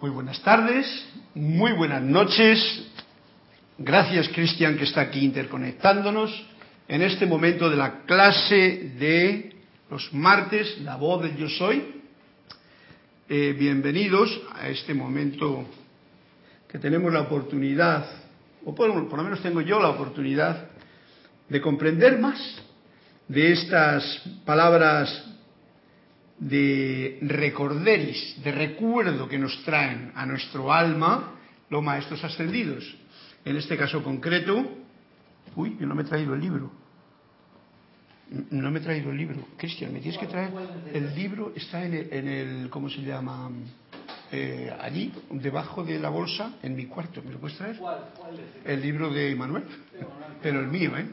Muy buenas tardes, muy buenas noches. Gracias, Cristian, que está aquí interconectándonos en este momento de la clase de los martes, la voz del yo soy. Eh, bienvenidos a este momento que tenemos la oportunidad, o por, por lo menos tengo yo la oportunidad, de comprender más de estas palabras de recorderis, de recuerdo que nos traen a nuestro alma los maestros ascendidos. En este caso concreto, uy, yo no me he traído el libro. No me he traído el libro. Cristian, me tienes que traer. El libro está en el, en el ¿cómo se llama? Eh, allí, debajo de la bolsa, en mi cuarto. ¿Me lo puedes traer? El libro de Manuel. Pero el mío, ¿eh?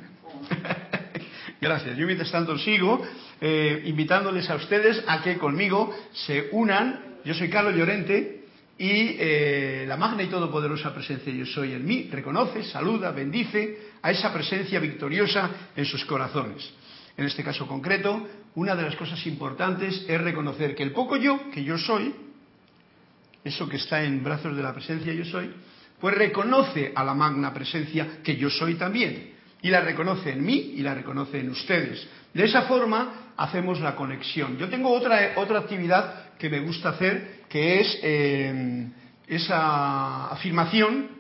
Gracias. Yo mientras tanto sigo eh, invitándoles a ustedes a que conmigo se unan. Yo soy Carlos Llorente y eh, la magna y todopoderosa presencia yo soy en mí reconoce, saluda, bendice a esa presencia victoriosa en sus corazones. En este caso concreto, una de las cosas importantes es reconocer que el poco yo, que yo soy, eso que está en brazos de la presencia yo soy, pues reconoce a la magna presencia que yo soy también y la reconoce en mí y la reconoce en ustedes. De esa forma hacemos la conexión. Yo tengo otra, otra actividad que me gusta hacer, que es eh, esa afirmación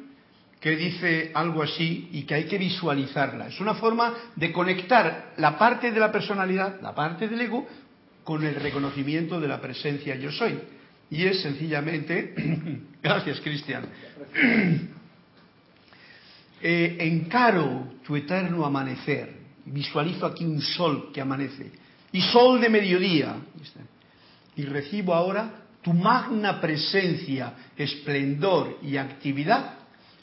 que dice algo así y que hay que visualizarla. Es una forma de conectar la parte de la personalidad, la parte del ego, con el reconocimiento de la presencia yo soy. Y es sencillamente, gracias Cristian, eh, encaro tu eterno amanecer, visualizo aquí un sol que amanece, y sol de mediodía, y recibo ahora tu magna presencia, esplendor y actividad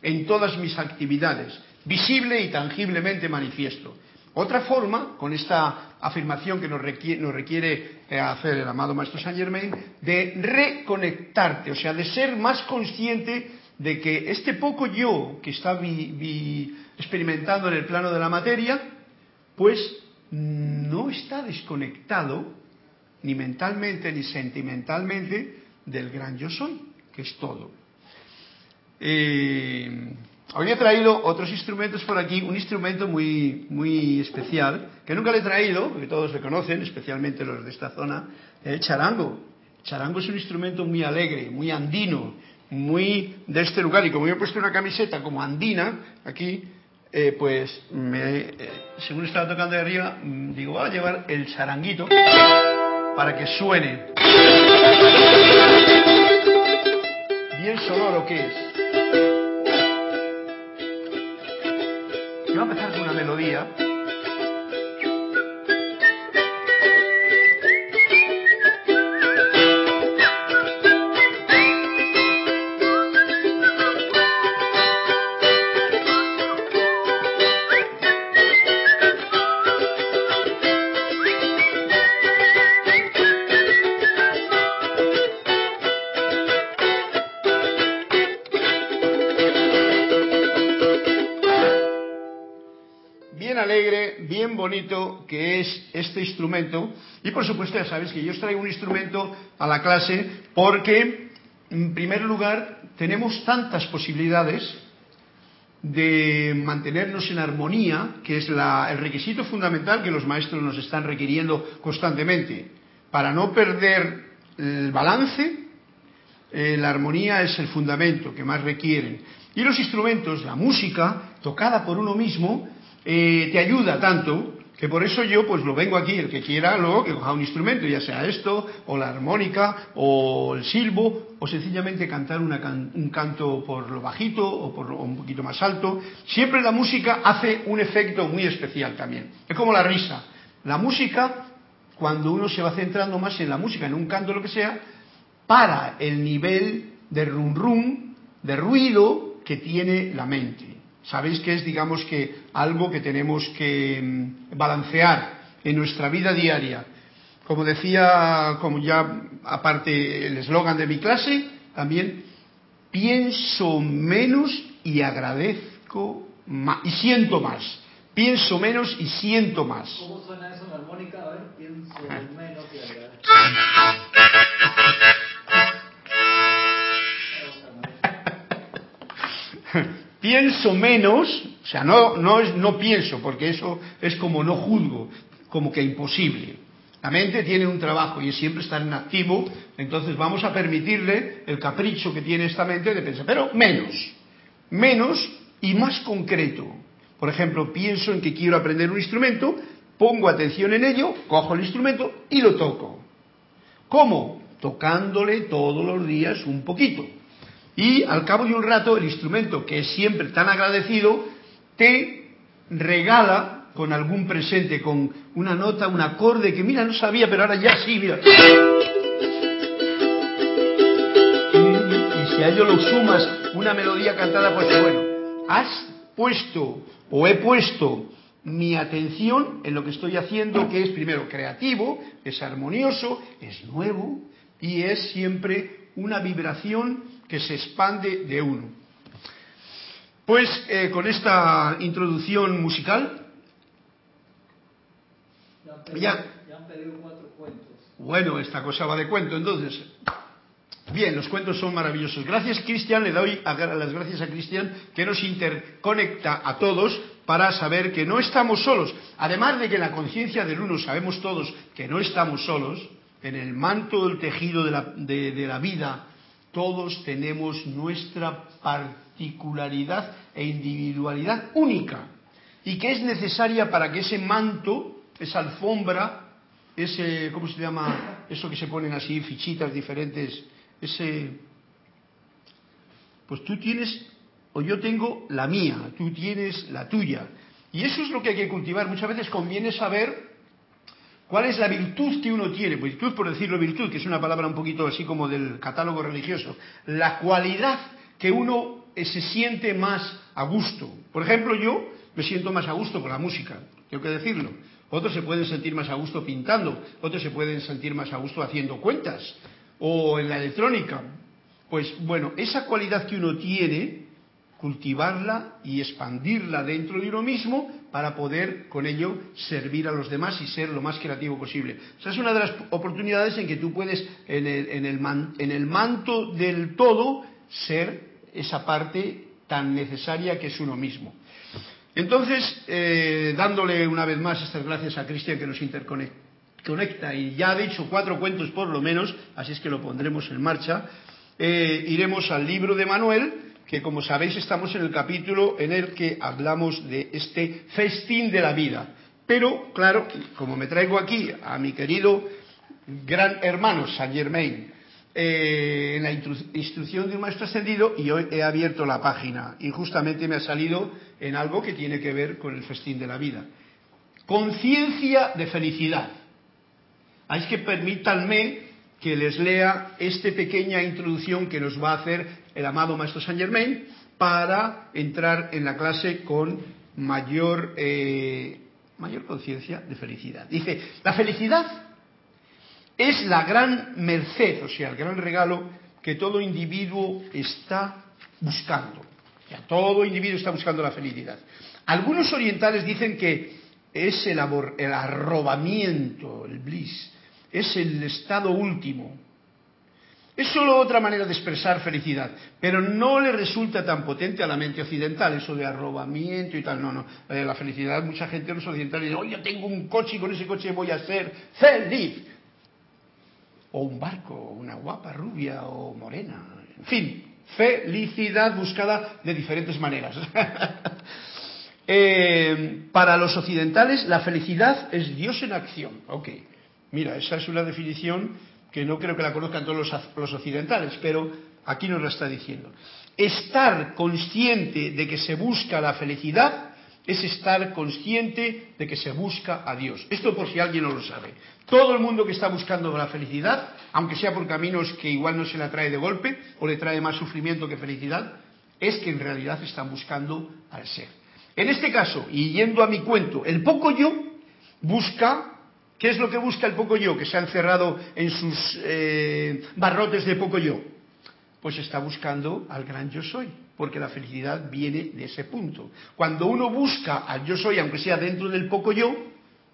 en todas mis actividades, visible y tangiblemente manifiesto. Otra forma, con esta afirmación que nos requiere, nos requiere eh, hacer el amado Maestro Saint Germain, de reconectarte, o sea, de ser más consciente de que este poco yo que está experimentando en el plano de la materia, pues no está desconectado ni mentalmente ni sentimentalmente del gran yo soy, que es todo. Eh, había traído otros instrumentos por aquí, un instrumento muy, muy especial, que nunca le he traído, porque todos le conocen, especialmente los de esta zona, el charango. El charango es un instrumento muy alegre, muy andino, muy de este lugar y como yo he puesto una camiseta como andina aquí, eh, pues me, eh, según estaba tocando de arriba, mm, digo, voy a llevar el charanguito para que suene. Bien sonoro que es. Y voy a empezar con una melodía. Bonito que es este instrumento. Y por supuesto ya sabéis que yo os traigo un instrumento a la clase porque, en primer lugar, tenemos tantas posibilidades de mantenernos en armonía, que es el requisito fundamental que los maestros nos están requiriendo constantemente. Para no perder el balance, eh, la armonía es el fundamento que más requieren. Y los instrumentos, la música, tocada por uno mismo, eh, te ayuda tanto que por eso yo pues lo vengo aquí, el que quiera luego que coja un instrumento, ya sea esto, o la armónica, o el silbo, o sencillamente cantar un canto por lo bajito o por un poquito más alto. Siempre la música hace un efecto muy especial también. Es como la risa. La música, cuando uno se va centrando más en la música, en un canto, lo que sea, para el nivel de rum rum, de ruido que tiene la mente. Sabéis que es, digamos que, algo que tenemos que mm, balancear en nuestra vida diaria. Como decía, como ya aparte el eslogan de mi clase, también pienso menos y agradezco más, y siento más. Pienso menos y siento más. ¿Cómo suena eso en armónica? A ver, pienso menos y agradezco. pienso menos, o sea, no, no, es, no pienso, porque eso es como no juzgo, como que imposible. La mente tiene un trabajo y siempre estar en activo, entonces vamos a permitirle el capricho que tiene esta mente de pensar, pero menos, menos y más concreto. Por ejemplo, pienso en que quiero aprender un instrumento, pongo atención en ello, cojo el instrumento y lo toco. ¿Cómo? Tocándole todos los días un poquito. Y al cabo de un rato el instrumento, que es siempre tan agradecido, te regala con algún presente, con una nota, un acorde que mira, no sabía, pero ahora ya sí, mira. Y si a ello lo sumas una melodía cantada, pues bueno, has puesto o he puesto mi atención en lo que estoy haciendo, que es primero creativo, es armonioso, es nuevo y es siempre una vibración que se expande de uno. Pues eh, con esta introducción musical, ya, han pedido cuatro cuentos. Bueno, esta cosa va de cuento, entonces. Bien, los cuentos son maravillosos. Gracias, Cristian. Le doy las gracias a Cristian que nos interconecta a todos para saber que no estamos solos. Además de que en la conciencia del uno sabemos todos que no estamos solos, en el manto del tejido de la, de la vida, todos tenemos nuestra particularidad e individualidad única y que es necesaria para que ese manto, esa alfombra, ese, ¿cómo se llama? Eso que se ponen así, fichitas diferentes, ese... Pues tú tienes, o yo tengo la mía, tú tienes la tuya. Y eso es lo que hay que cultivar. Muchas veces conviene saber ¿Cuál es la virtud que uno tiene? Pues virtud, por decirlo virtud, que es una palabra un poquito así como del catálogo religioso. La cualidad que uno eh, se siente más a gusto. Por ejemplo, yo me siento más a gusto con la música, tengo que decirlo. Otros se pueden sentir más a gusto pintando, otros se pueden sentir más a gusto haciendo cuentas o en la electrónica. Pues bueno, esa cualidad que uno tiene, cultivarla y expandirla dentro de uno mismo para poder con ello servir a los demás y ser lo más creativo posible. Esa es una de las oportunidades en que tú puedes, en el, en el, en el manto del todo, ser esa parte tan necesaria que es uno mismo. Entonces, eh, dándole una vez más estas gracias a Cristian que nos interconecta y ya ha dicho cuatro cuentos por lo menos, así es que lo pondremos en marcha, eh, iremos al libro de Manuel, que como sabéis estamos en el capítulo en el que hablamos de este festín de la vida. Pero, claro, como me traigo aquí a mi querido gran hermano Saint Germain, eh, en la instrucción de un maestro ascendido y hoy he abierto la página y justamente me ha salido en algo que tiene que ver con el festín de la vida. Conciencia de felicidad. Así que permítanme que les lea esta pequeña introducción que nos va a hacer el amado maestro Saint Germain para entrar en la clase con mayor, eh, mayor conciencia de felicidad. Dice, la felicidad es la gran merced, o sea, el gran regalo que todo individuo está buscando. O sea, todo individuo está buscando la felicidad. Algunos orientales dicen que es el, el arrobamiento, el bliss, es el estado último. Es solo otra manera de expresar felicidad, pero no le resulta tan potente a la mente occidental eso de arrobamiento y tal. No, no. Eh, la felicidad, mucha gente en los occidentales dice, oye, yo tengo un coche y con ese coche voy a ser feliz o un barco, o una guapa rubia o morena, en fin, felicidad buscada de diferentes maneras. Eh, para los occidentales la felicidad es Dios en acción. Ok, mira, esa es una definición que no creo que la conozcan todos los, occidentales, pero aquí nos la está diciendo. Estar consciente de que se busca la felicidad es estar consciente de que se busca a Dios. Esto por si alguien no lo sabe. Todo el mundo que está buscando la felicidad, aunque sea por caminos que igual no se la trae de golpe o le trae más sufrimiento que felicidad, es que en realidad están buscando al ser. En este caso, y yendo a mi cuento, el poco yo busca, ¿qué es lo que busca el poco yo que se ha encerrado en sus eh, barrotes de poco yo? Pues está buscando al gran yo soy porque la felicidad viene de ese punto. Cuando uno busca al yo soy, aunque sea dentro del poco yo,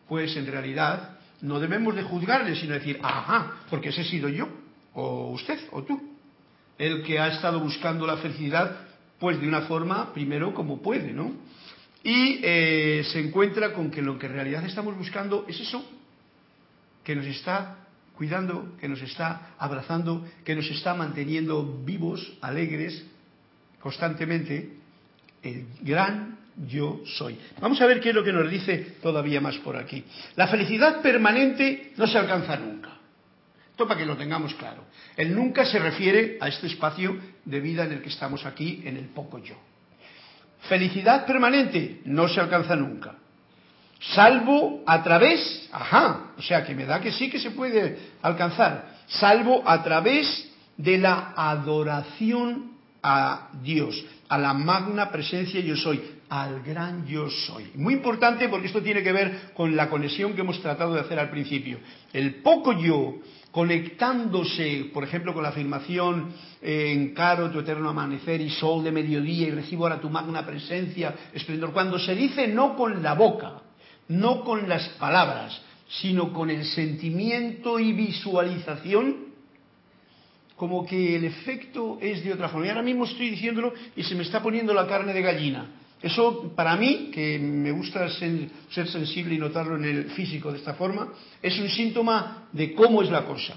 pues en realidad no debemos de juzgarle, sino decir, ajá, porque ese he sido yo, o usted, o tú, el que ha estado buscando la felicidad Pues de una forma, primero, como puede, ¿no? Y eh, se encuentra con que lo que en realidad estamos buscando es eso, que nos está cuidando, que nos está abrazando, que nos está manteniendo vivos, alegres, constantemente, el gran yo soy. Vamos a ver qué es lo que nos dice todavía más por aquí. La felicidad permanente no se alcanza nunca. Esto para que lo tengamos claro. El nunca se refiere a este espacio de vida en el que estamos aquí, en el poco yo. Felicidad permanente no se alcanza nunca. Salvo a través, ajá, o sea que me da que sí que se puede alcanzar, salvo a través de la adoración a Dios, a la magna presencia yo soy, al gran yo soy. Muy importante porque esto tiene que ver con la conexión que hemos tratado de hacer al principio. El poco yo conectándose, por ejemplo, con la afirmación eh, encaro tu eterno amanecer y sol de mediodía y recibo ahora tu magna presencia, esplendor, cuando se dice no con la boca, no con las palabras, sino con el sentimiento y visualización, como que el efecto es de otra forma. Y ahora mismo estoy diciéndolo y se me está poniendo la carne de gallina. Eso, para mí, que me gusta ser, sensible y notarlo en el físico de esta forma, es un síntoma de cómo es la cosa.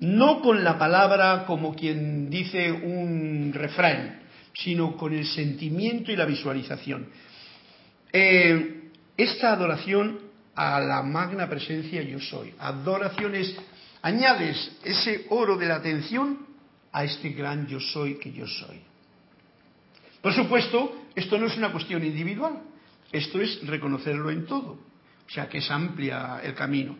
No con la palabra como quien dice un refrán, sino con el sentimiento y la visualización. Eh, esta adoración a la magna presencia yo soy. Adoración es, añades ese oro de la atención a este gran yo soy que yo soy. Por supuesto, esto no es una cuestión individual, esto es reconocerlo en todo, o sea que es amplia el camino.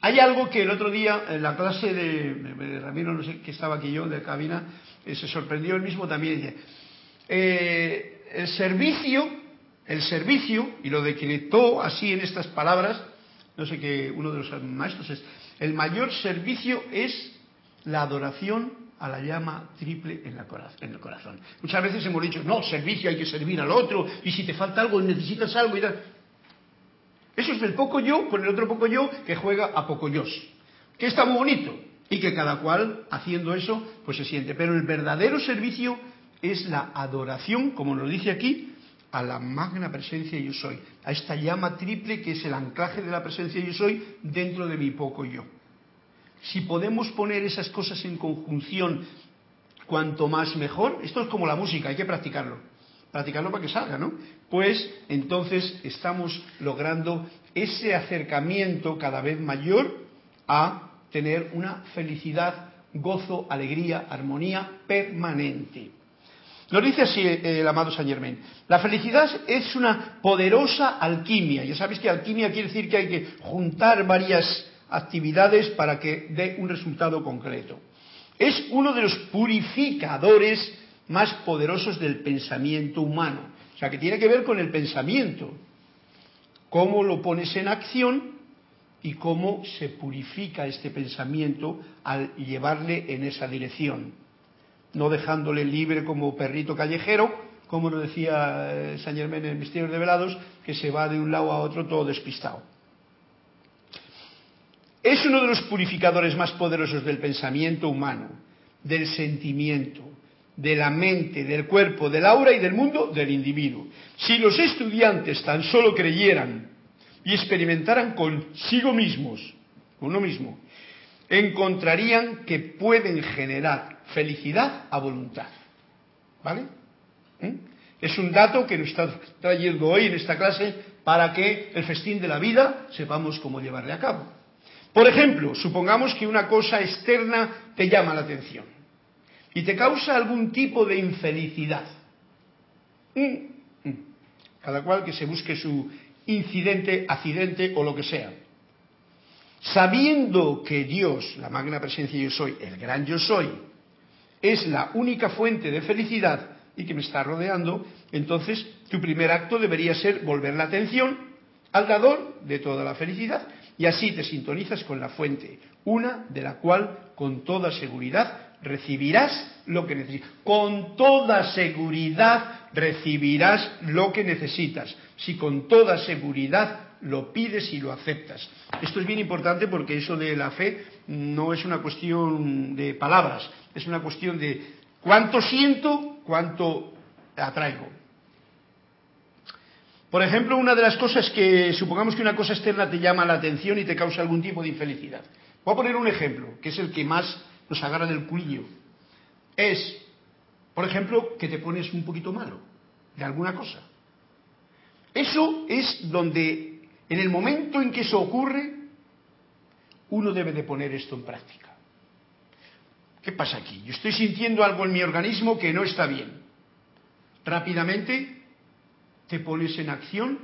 Hay algo que el otro día en la clase de, Ramiro, no sé que estaba aquí yo, de cabina, eh, se sorprendió él mismo también. Eh, el servicio el servicio, y lo decretó así en estas palabras, no sé qué, uno de los maestros es, el mayor servicio es la adoración a la llama triple en, el corazón. Muchas veces hemos dicho, no, servicio hay que servir al otro, y si te falta algo necesitas algo y tal. Eso es del poco yo con el otro poco yo que juega a poco yo. Que está muy bonito y que cada cual haciendo eso pues se siente. Pero el verdadero servicio es la adoración, como nos dice aquí, a la magna presencia yo soy, a esta llama triple que es el anclaje de la presencia yo soy dentro de mi poco yo. Si podemos poner esas cosas en conjunción, cuanto más mejor, esto es como la música, hay que practicarlo, practicarlo para que salga, ¿no? Pues entonces estamos logrando ese acercamiento cada vez mayor a tener una felicidad, gozo, alegría, armonía permanente. Nos dice así eh, el amado Saint Germain, la felicidad es una poderosa alquimia. Ya sabéis que alquimia quiere decir que hay que juntar varias actividades para que dé un resultado concreto. Es uno de los purificadores más poderosos del pensamiento humano. O sea, que tiene que ver con el pensamiento. Cómo lo pones en acción y cómo se purifica este pensamiento al llevarle en esa dirección no dejándole libre como perrito callejero, como lo decía eh, Saint Germain en Misterios de Velados, que se va de un lado a otro todo despistado. Es uno de los purificadores más poderosos del pensamiento humano, del sentimiento, de la mente, del cuerpo, del aura y del mundo del individuo. Si los estudiantes tan solo creyeran y experimentaran consigo mismos, uno mismo, encontrarían que pueden generar felicidad a voluntad. ¿Vale? ¿Eh? Es un dato que nos está trayendo hoy en esta clase para que el festín de la vida sepamos cómo llevarle a cabo. Por ejemplo, supongamos que una cosa externa te llama la atención y te causa algún tipo de infelicidad. ¿Mm? ¿Mm? Cada cual que se busque su incidente, accidente o lo que sea. Sabiendo que Dios, la magna presencia yo soy, el gran yo soy, es la única fuente de felicidad y que me está rodeando, entonces tu primer acto debería ser volver la atención al dador de toda la felicidad y así te sintonizas con la fuente, una de la cual con toda seguridad recibirás lo que necesitas. Con toda seguridad recibirás lo que necesitas. Si con toda seguridad lo pides y lo aceptas. Esto es bien importante porque eso de la fe no es una cuestión de palabras, es una cuestión de Cuánto siento, cuánto atraigo. Por ejemplo, una de las cosas que, supongamos que una cosa externa te llama la atención y te causa algún tipo de infelicidad. Voy a poner un ejemplo, que es el que más nos agarra del culillo. Es, por ejemplo, que te pones un poquito malo de alguna cosa. Eso es donde, en el momento en que eso ocurre, uno debe de poner esto en práctica. ¿Qué pasa aquí? Yo estoy sintiendo algo en mi organismo que no está bien. Rápidamente te pones en acción,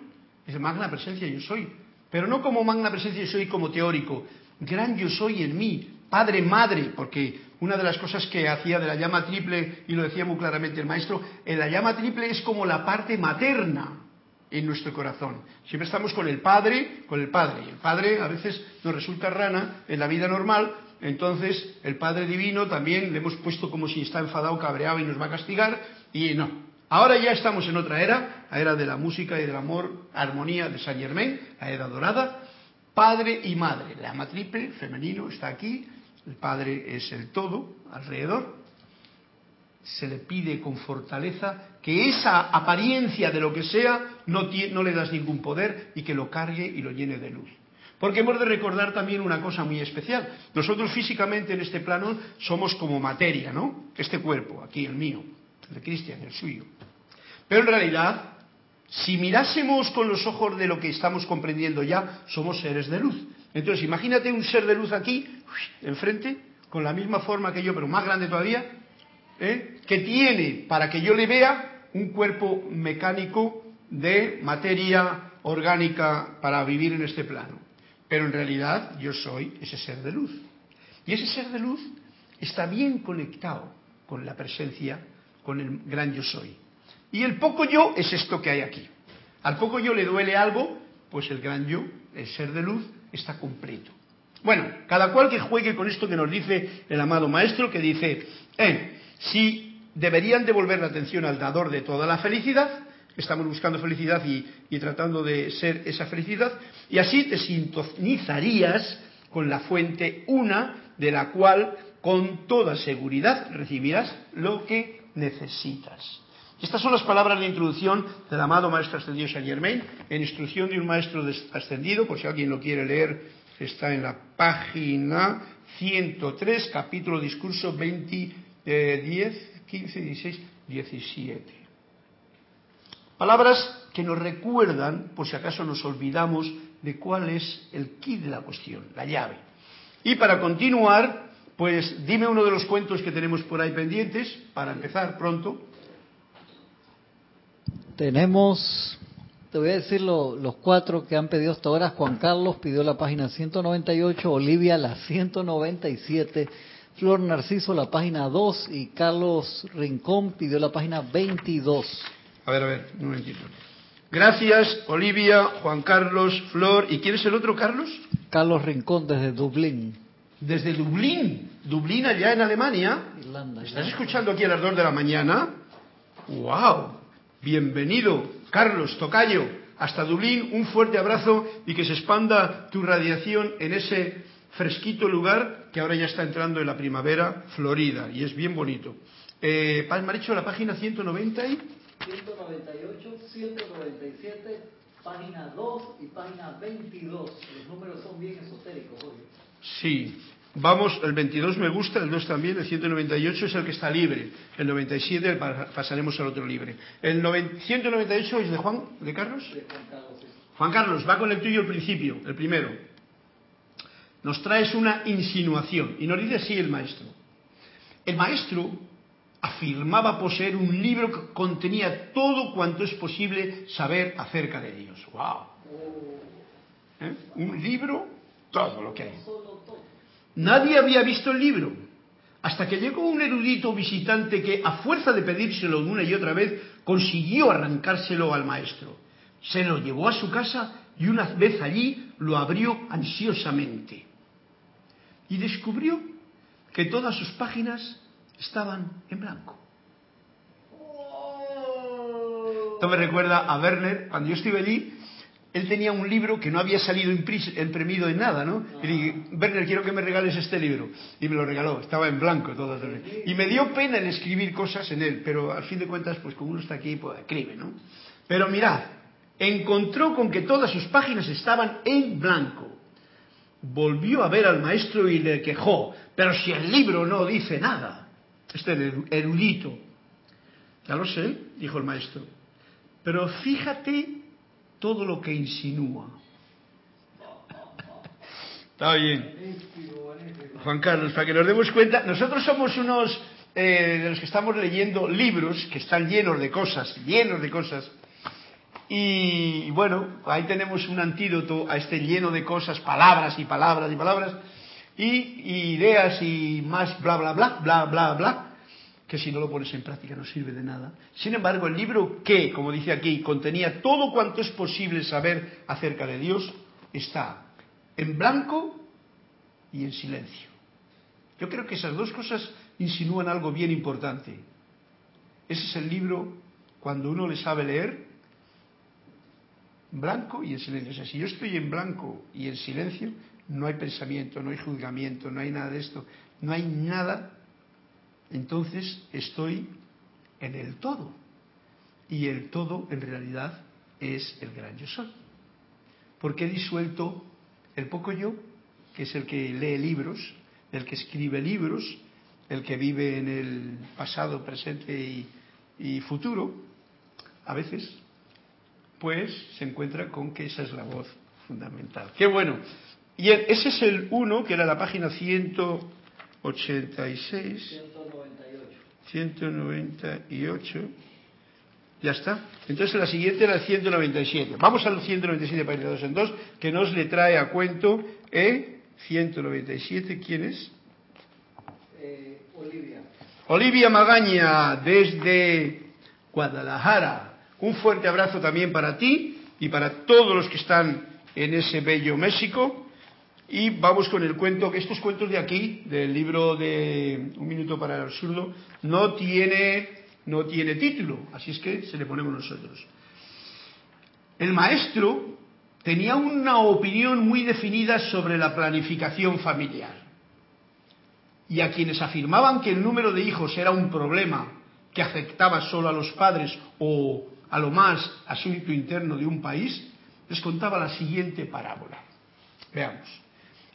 es magna presencia yo soy, pero no como magna presencia yo soy como teórico, gran yo soy en mí, padre, madre, porque una de las cosas que hacía de la llama triple, y lo decía muy claramente el maestro, en la llama triple es como la parte materna en nuestro corazón. Siempre estamos con el Padre, con el Padre. Y el Padre a veces nos resulta rana en la vida normal, entonces el Padre Divino también le hemos puesto como si está enfadado, cabreado y nos va a castigar, y no. Ahora ya estamos en otra era, la era de la música y del amor, armonía de Saint Germain, la era dorada, padre y madre. La llama triple, femenino, está aquí, el padre es el todo alrededor. Se le pide con fortaleza que esa apariencia de lo que sea no, no le das ningún poder y que lo cargue y lo llene de luz. Porque hemos de recordar también una cosa muy especial. Nosotros físicamente en este plano somos como materia, ¿no? Este cuerpo, aquí el mío, el de Cristian, el suyo. Pero en realidad, si mirásemos con los ojos de lo que estamos comprendiendo ya, somos seres de luz. Entonces, imagínate un ser de luz aquí, enfrente, con la misma forma que yo, pero más grande todavía, ¿eh? que tiene, para que yo le vea, un cuerpo mecánico de materia orgánica para vivir en este plano. Pero en realidad yo soy ese ser de luz. Y ese ser de luz está bien conectado con la presencia, con el gran yo soy. Y el poco yo es esto que hay aquí. Al poco yo le duele algo, pues el gran yo, el ser de luz, está completo. Bueno, cada cual que juegue con esto que nos dice el amado maestro, que dice, eh, si deberían devolver la atención al dador de toda la felicidad, estamos buscando felicidad y, tratando de ser esa felicidad, y así te sintonizarías con la fuente una de la cual con toda seguridad recibirás lo que necesitas. Estas son las palabras de introducción del amado Maestro Ascendido Saint Germain, en instrucción de un Maestro ascendido, por si alguien lo quiere leer, está en la página 103, capítulo discurso 20, 10, 15, 16, 17. Palabras que nos recuerdan, por si acaso nos olvidamos, de cuál es el kit de la cuestión, la llave. Y para continuar, pues dime uno de los cuentos que tenemos por ahí pendientes, para empezar pronto. Tenemos, te voy a decir los cuatro que han pedido hasta ahora. Juan Carlos pidió la página 198, Olivia la 197, Flor Narciso la página 2 y Carlos Rincón pidió la página 22. A ver, a ver, un momentito. Gracias, Olivia, Juan Carlos, Flor. ¿Y quién es el otro, Carlos? Carlos Rincón desde Dublín. Desde Dublín, Dublín allá en Alemania. Irlanda. ¿Estás escuchando aquí a las 2 de la mañana? ¡Wow! Bienvenido, Carlos Tocayo, hasta Dublín. Un fuerte abrazo y que se expanda tu radiación en ese fresquito lugar que ahora ya está entrando en la primavera florida y es bien bonito. Eh, me ha dicho la página 190 y... 198, 197, página 2 y página 22. Los números son bien esotéricos hoy. Sí, Vamos, el 22 me gusta, el 2 también, el 198 es el que está libre, el 97 pasaremos al otro libre. El 198 es de Juan, de Carlos. De Juan Carlos, Juan Carlos, va con el tuyo el principio, el primero. Nos traes una insinuación y nos dice así el maestro. El maestro afirmaba poseer un libro que contenía todo cuanto es posible saber acerca de Dios. ¡Wow! ¿Eh? Un libro, todo lo que hay. Nadie había visto el libro, hasta que llegó un erudito visitante que, a fuerza de pedírselo una y otra vez, consiguió arrancárselo al maestro. Se lo llevó a su casa y una vez allí lo abrió ansiosamente. Y descubrió que todas sus páginas estaban en blanco. Esto me recuerda a Werner, cuando yo estuve allí, él tenía un libro que no había salido imprimido en nada, ¿no? Y dije, Werner, quiero que me regales este libro. Y me lo regaló, estaba en blanco todo. Y me dio pena el escribir cosas en él, pero al fin de cuentas, pues como uno está aquí, pues escribe, ¿no? Pero mirad, encontró con que todas sus páginas estaban en blanco. Volvió a ver al maestro y le quejó, pero si el libro no dice nada. Este erudito. Ya lo sé, dijo el maestro. Pero fíjate todo lo que insinúa. Está bien. Juan Carlos, para que nos demos cuenta, nosotros somos unos eh, de los que estamos leyendo libros que están llenos de cosas, llenos de cosas. Y bueno, ahí tenemos un antídoto a este lleno de cosas, palabras y palabras y palabras, y, ideas y más bla bla bla, bla bla bla que si no lo pones en práctica no sirve de nada. Sin embargo, el libro que, como dice aquí, contenía todo cuanto es posible saber acerca de Dios, está en blanco y en silencio. Yo creo que esas dos cosas insinúan algo bien importante. Ese es el libro cuando uno le sabe leer, blanco y en silencio. O sea, si yo estoy en blanco y en silencio, no hay pensamiento, no hay juzgamiento, no hay nada de esto, no hay nada entonces estoy en el todo. Y el todo en realidad es el gran yo soy. Porque he disuelto el poco yo, que es el que lee libros, el que escribe libros, el que vive en el pasado, presente y, futuro, a veces, pues se encuentra con que esa es la voz fundamental. Qué bueno. Y ese es el uno, que era la página 186. 198. Ya está. Entonces la siguiente era el 197. Vamos al 197 para ir de dos en dos, que nos le trae a cuento ¿eh? 197. ¿Quién es? Eh, Olivia. Olivia Magaña, desde Guadalajara. Un fuerte abrazo también para ti y para todos los que están en ese bello México. Y vamos con el cuento, que estos cuentos de aquí, del libro de Un minuto para el absurdo, no tiene, no tiene título, así es que se le ponemos nosotros. El maestro tenía una opinión muy definida sobre la planificación familiar. Y a quienes afirmaban que el número de hijos era un problema que afectaba solo a los padres o a lo más asunto interno de un país, les contaba la siguiente parábola. Veamos.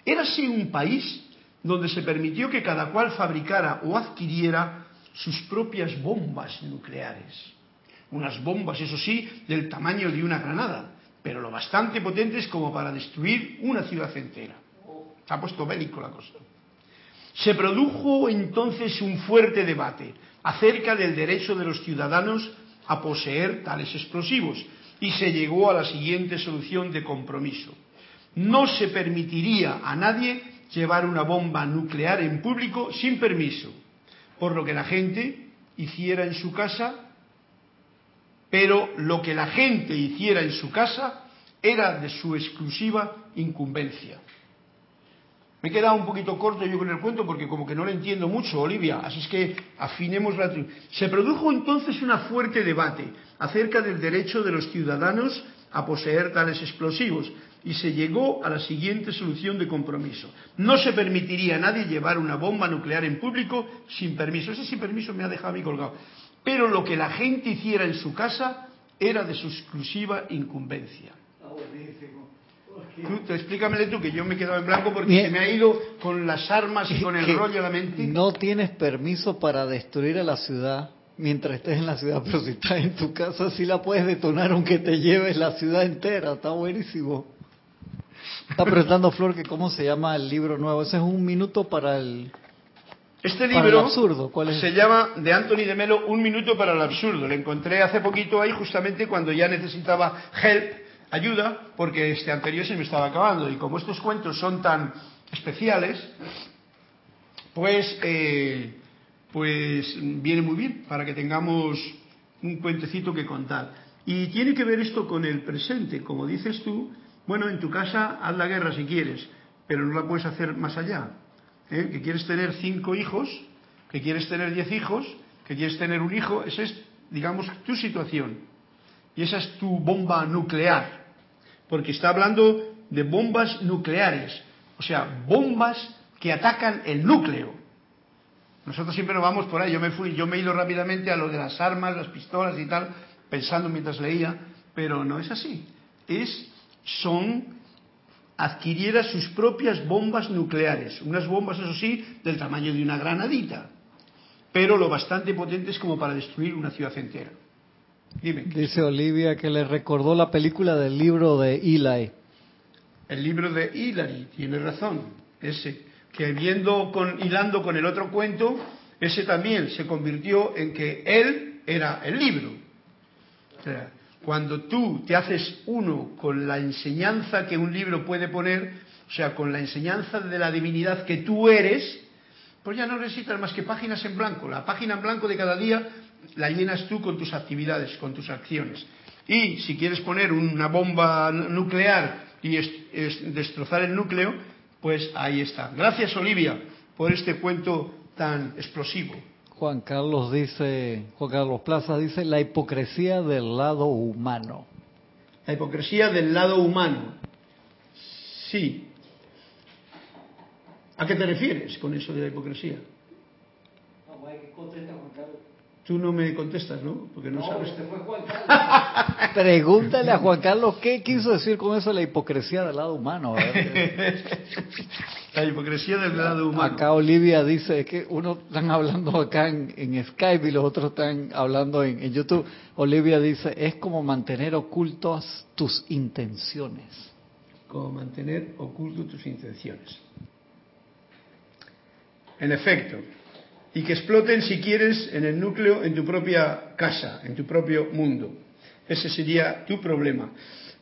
Era así un país donde se permitió que cada cual fabricara o adquiriera sus propias bombas nucleares. Unas bombas, eso sí, del tamaño de una granada, pero lo bastante potentes como para destruir una ciudad entera. Se ha puesto bélico la cosa. Se produjo entonces un fuerte debate acerca del derecho de los ciudadanos a poseer tales explosivos y se llegó a la siguiente solución de compromiso no se permitiría a nadie llevar una bomba nuclear en público sin permiso, por lo que la gente hiciera en su casa, pero lo que la gente hiciera en su casa era de su exclusiva incumbencia. Me he quedado un poquito corto yo con el cuento porque como que no lo entiendo mucho, Olivia, así es que afinemos la... Se produjo entonces un fuerte debate acerca del derecho de los ciudadanos a poseer tales explosivos, y se llegó a la siguiente solución de compromiso. No se permitiría a nadie llevar una bomba nuclear en público sin permiso. Ese sin permiso me ha dejado a mí colgado. Pero lo que la gente hiciera en su casa era de su exclusiva incumbencia. Tú, explícamele tú, que yo me he quedado en blanco porque se me ha ido con las armas y con el rollo a la mente. No tienes permiso para destruir a la ciudad mientras estés en la ciudad, pero si estás en tu casa sí la puedes detonar aunque te lleves la ciudad entera. Está buenísimo. Está preguntando Flor que cómo se llama el libro nuevo. Ese es un minuto para el. Este libro absurdo. se llama de Anthony de Melo Un minuto para el absurdo. Lo encontré hace poquito ahí justamente cuando ya necesitaba help, ayuda, porque este anterior se me estaba acabando. Y como estos cuentos son tan especiales, pues, eh, pues viene muy bien para que tengamos un cuentecito que contar. Y tiene que ver esto con el presente, como dices tú, bueno, en tu casa haz la guerra si quieres, pero no la puedes hacer más allá. ¿eh? Que quieres tener cinco hijos, que quieres tener diez hijos, que quieres tener un hijo, esa es, digamos, tu situación. Y esa es tu bomba nuclear. porque está hablando de bombas nucleares, o sea, bombas que atacan el núcleo. Nosotros siempre nos vamos por ahí, yo me fui, yo me he rápidamente a lo de las armas, las pistolas y tal, pensando mientras leía, pero no es así. Es, son, adquiriera sus propias bombas nucleares, unas bombas, eso sí, del tamaño de una granadita, pero lo bastante potentes como para destruir una ciudad entera. Dime. Dice Olivia que le recordó la película del libro de Eli. El libro de Hilary, tiene razón, ese, que viendo con, hilando con el otro cuento, ese también se convirtió en que él era el libro. O sea, cuando tú te haces uno con la enseñanza que un libro puede poner, o sea, con la enseñanza de la divinidad que tú eres, pues ya no necesitas más que páginas en blanco. La página en blanco de cada día la llenas tú con tus actividades, con tus acciones. Y si quieres poner una bomba nuclear y destrozar el núcleo, pues ahí está. Gracias, Olivia, por este cuento tan explosivo. Juan Carlos dice, Juan Carlos Plaza dice, la hipocresía del lado humano. La hipocresía del lado humano. Sí. ¿A qué te refieres con eso de la hipocresía? No, hay que contestar, Juan Carlos. Tú no me contestas, ¿no? Porque no, sabes. fue Juan Carlos. Pregúntale a Juan Carlos qué quiso decir con eso la hipocresía del lado humano. la hipocresía del lado humano. Acá Olivia dice que uno están hablando acá en, Skype y los otros están hablando en, en YouTube. Olivia dice, es como mantener ocultas tus intenciones. Como mantener ocultas tus intenciones. En efecto, y que exploten, si quieres, en el núcleo, en tu propia casa, en tu propio mundo. Ese sería tu problema.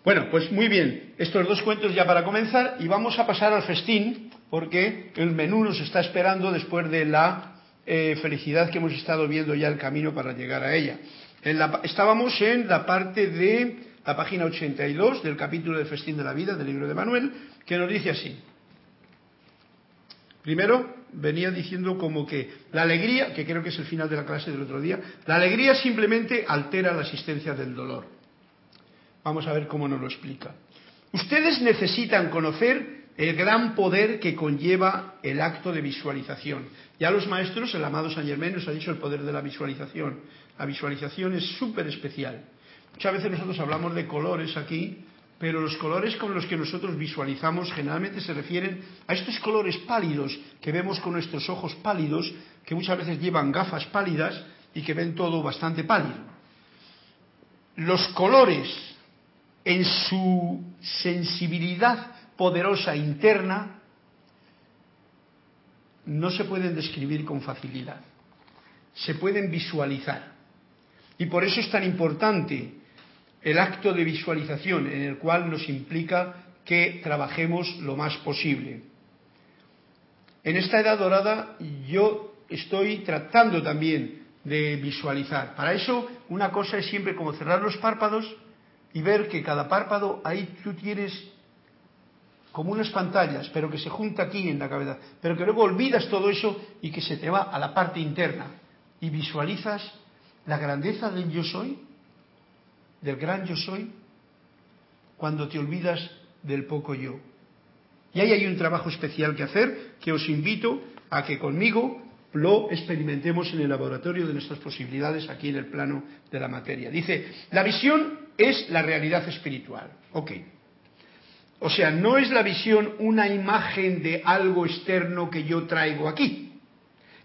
Bueno, pues muy bien, estos dos cuentos ya para comenzar y vamos a pasar al festín porque el menú nos está esperando después de la eh, felicidad que hemos estado viendo ya el camino para llegar a ella. estábamos en la parte de la página 82 del capítulo del festín de la vida del libro de Manuel que nos dice así. Primero, venía diciendo como que la alegría, que creo que es el final de la clase del otro día, la alegría simplemente altera la existencia del dolor. Vamos a ver cómo nos lo explica. Ustedes necesitan conocer el gran poder que conlleva el acto de visualización. Ya los maestros, el amado San Germán nos ha dicho el poder de la visualización. La visualización es súper especial. Muchas veces nosotros hablamos de colores aquí, pero los colores con los que nosotros visualizamos generalmente se refieren a estos colores pálidos que vemos con nuestros ojos pálidos, que muchas veces llevan gafas pálidas y que ven todo bastante pálido. Los colores en su sensibilidad poderosa interna no se pueden describir con facilidad, se pueden visualizar. Y por eso es tan importante el acto de visualización en el cual nos implica que trabajemos lo más posible. En esta edad dorada yo estoy tratando también de visualizar. Para eso una cosa es siempre como cerrar los párpados y ver que cada párpado ahí tú tienes como unas pantallas, pero que se junta aquí en la cabeza, pero que luego olvidas todo eso y que se te va a la parte interna y visualizas la grandeza del yo soy del gran yo soy cuando te olvidas del poco yo. Y ahí hay un trabajo especial que hacer que os invito a que conmigo lo experimentemos en el laboratorio de nuestras posibilidades aquí en el plano de la materia. Dice, la visión es la realidad espiritual. Ok. O sea, no es la visión una imagen de algo externo que yo traigo aquí.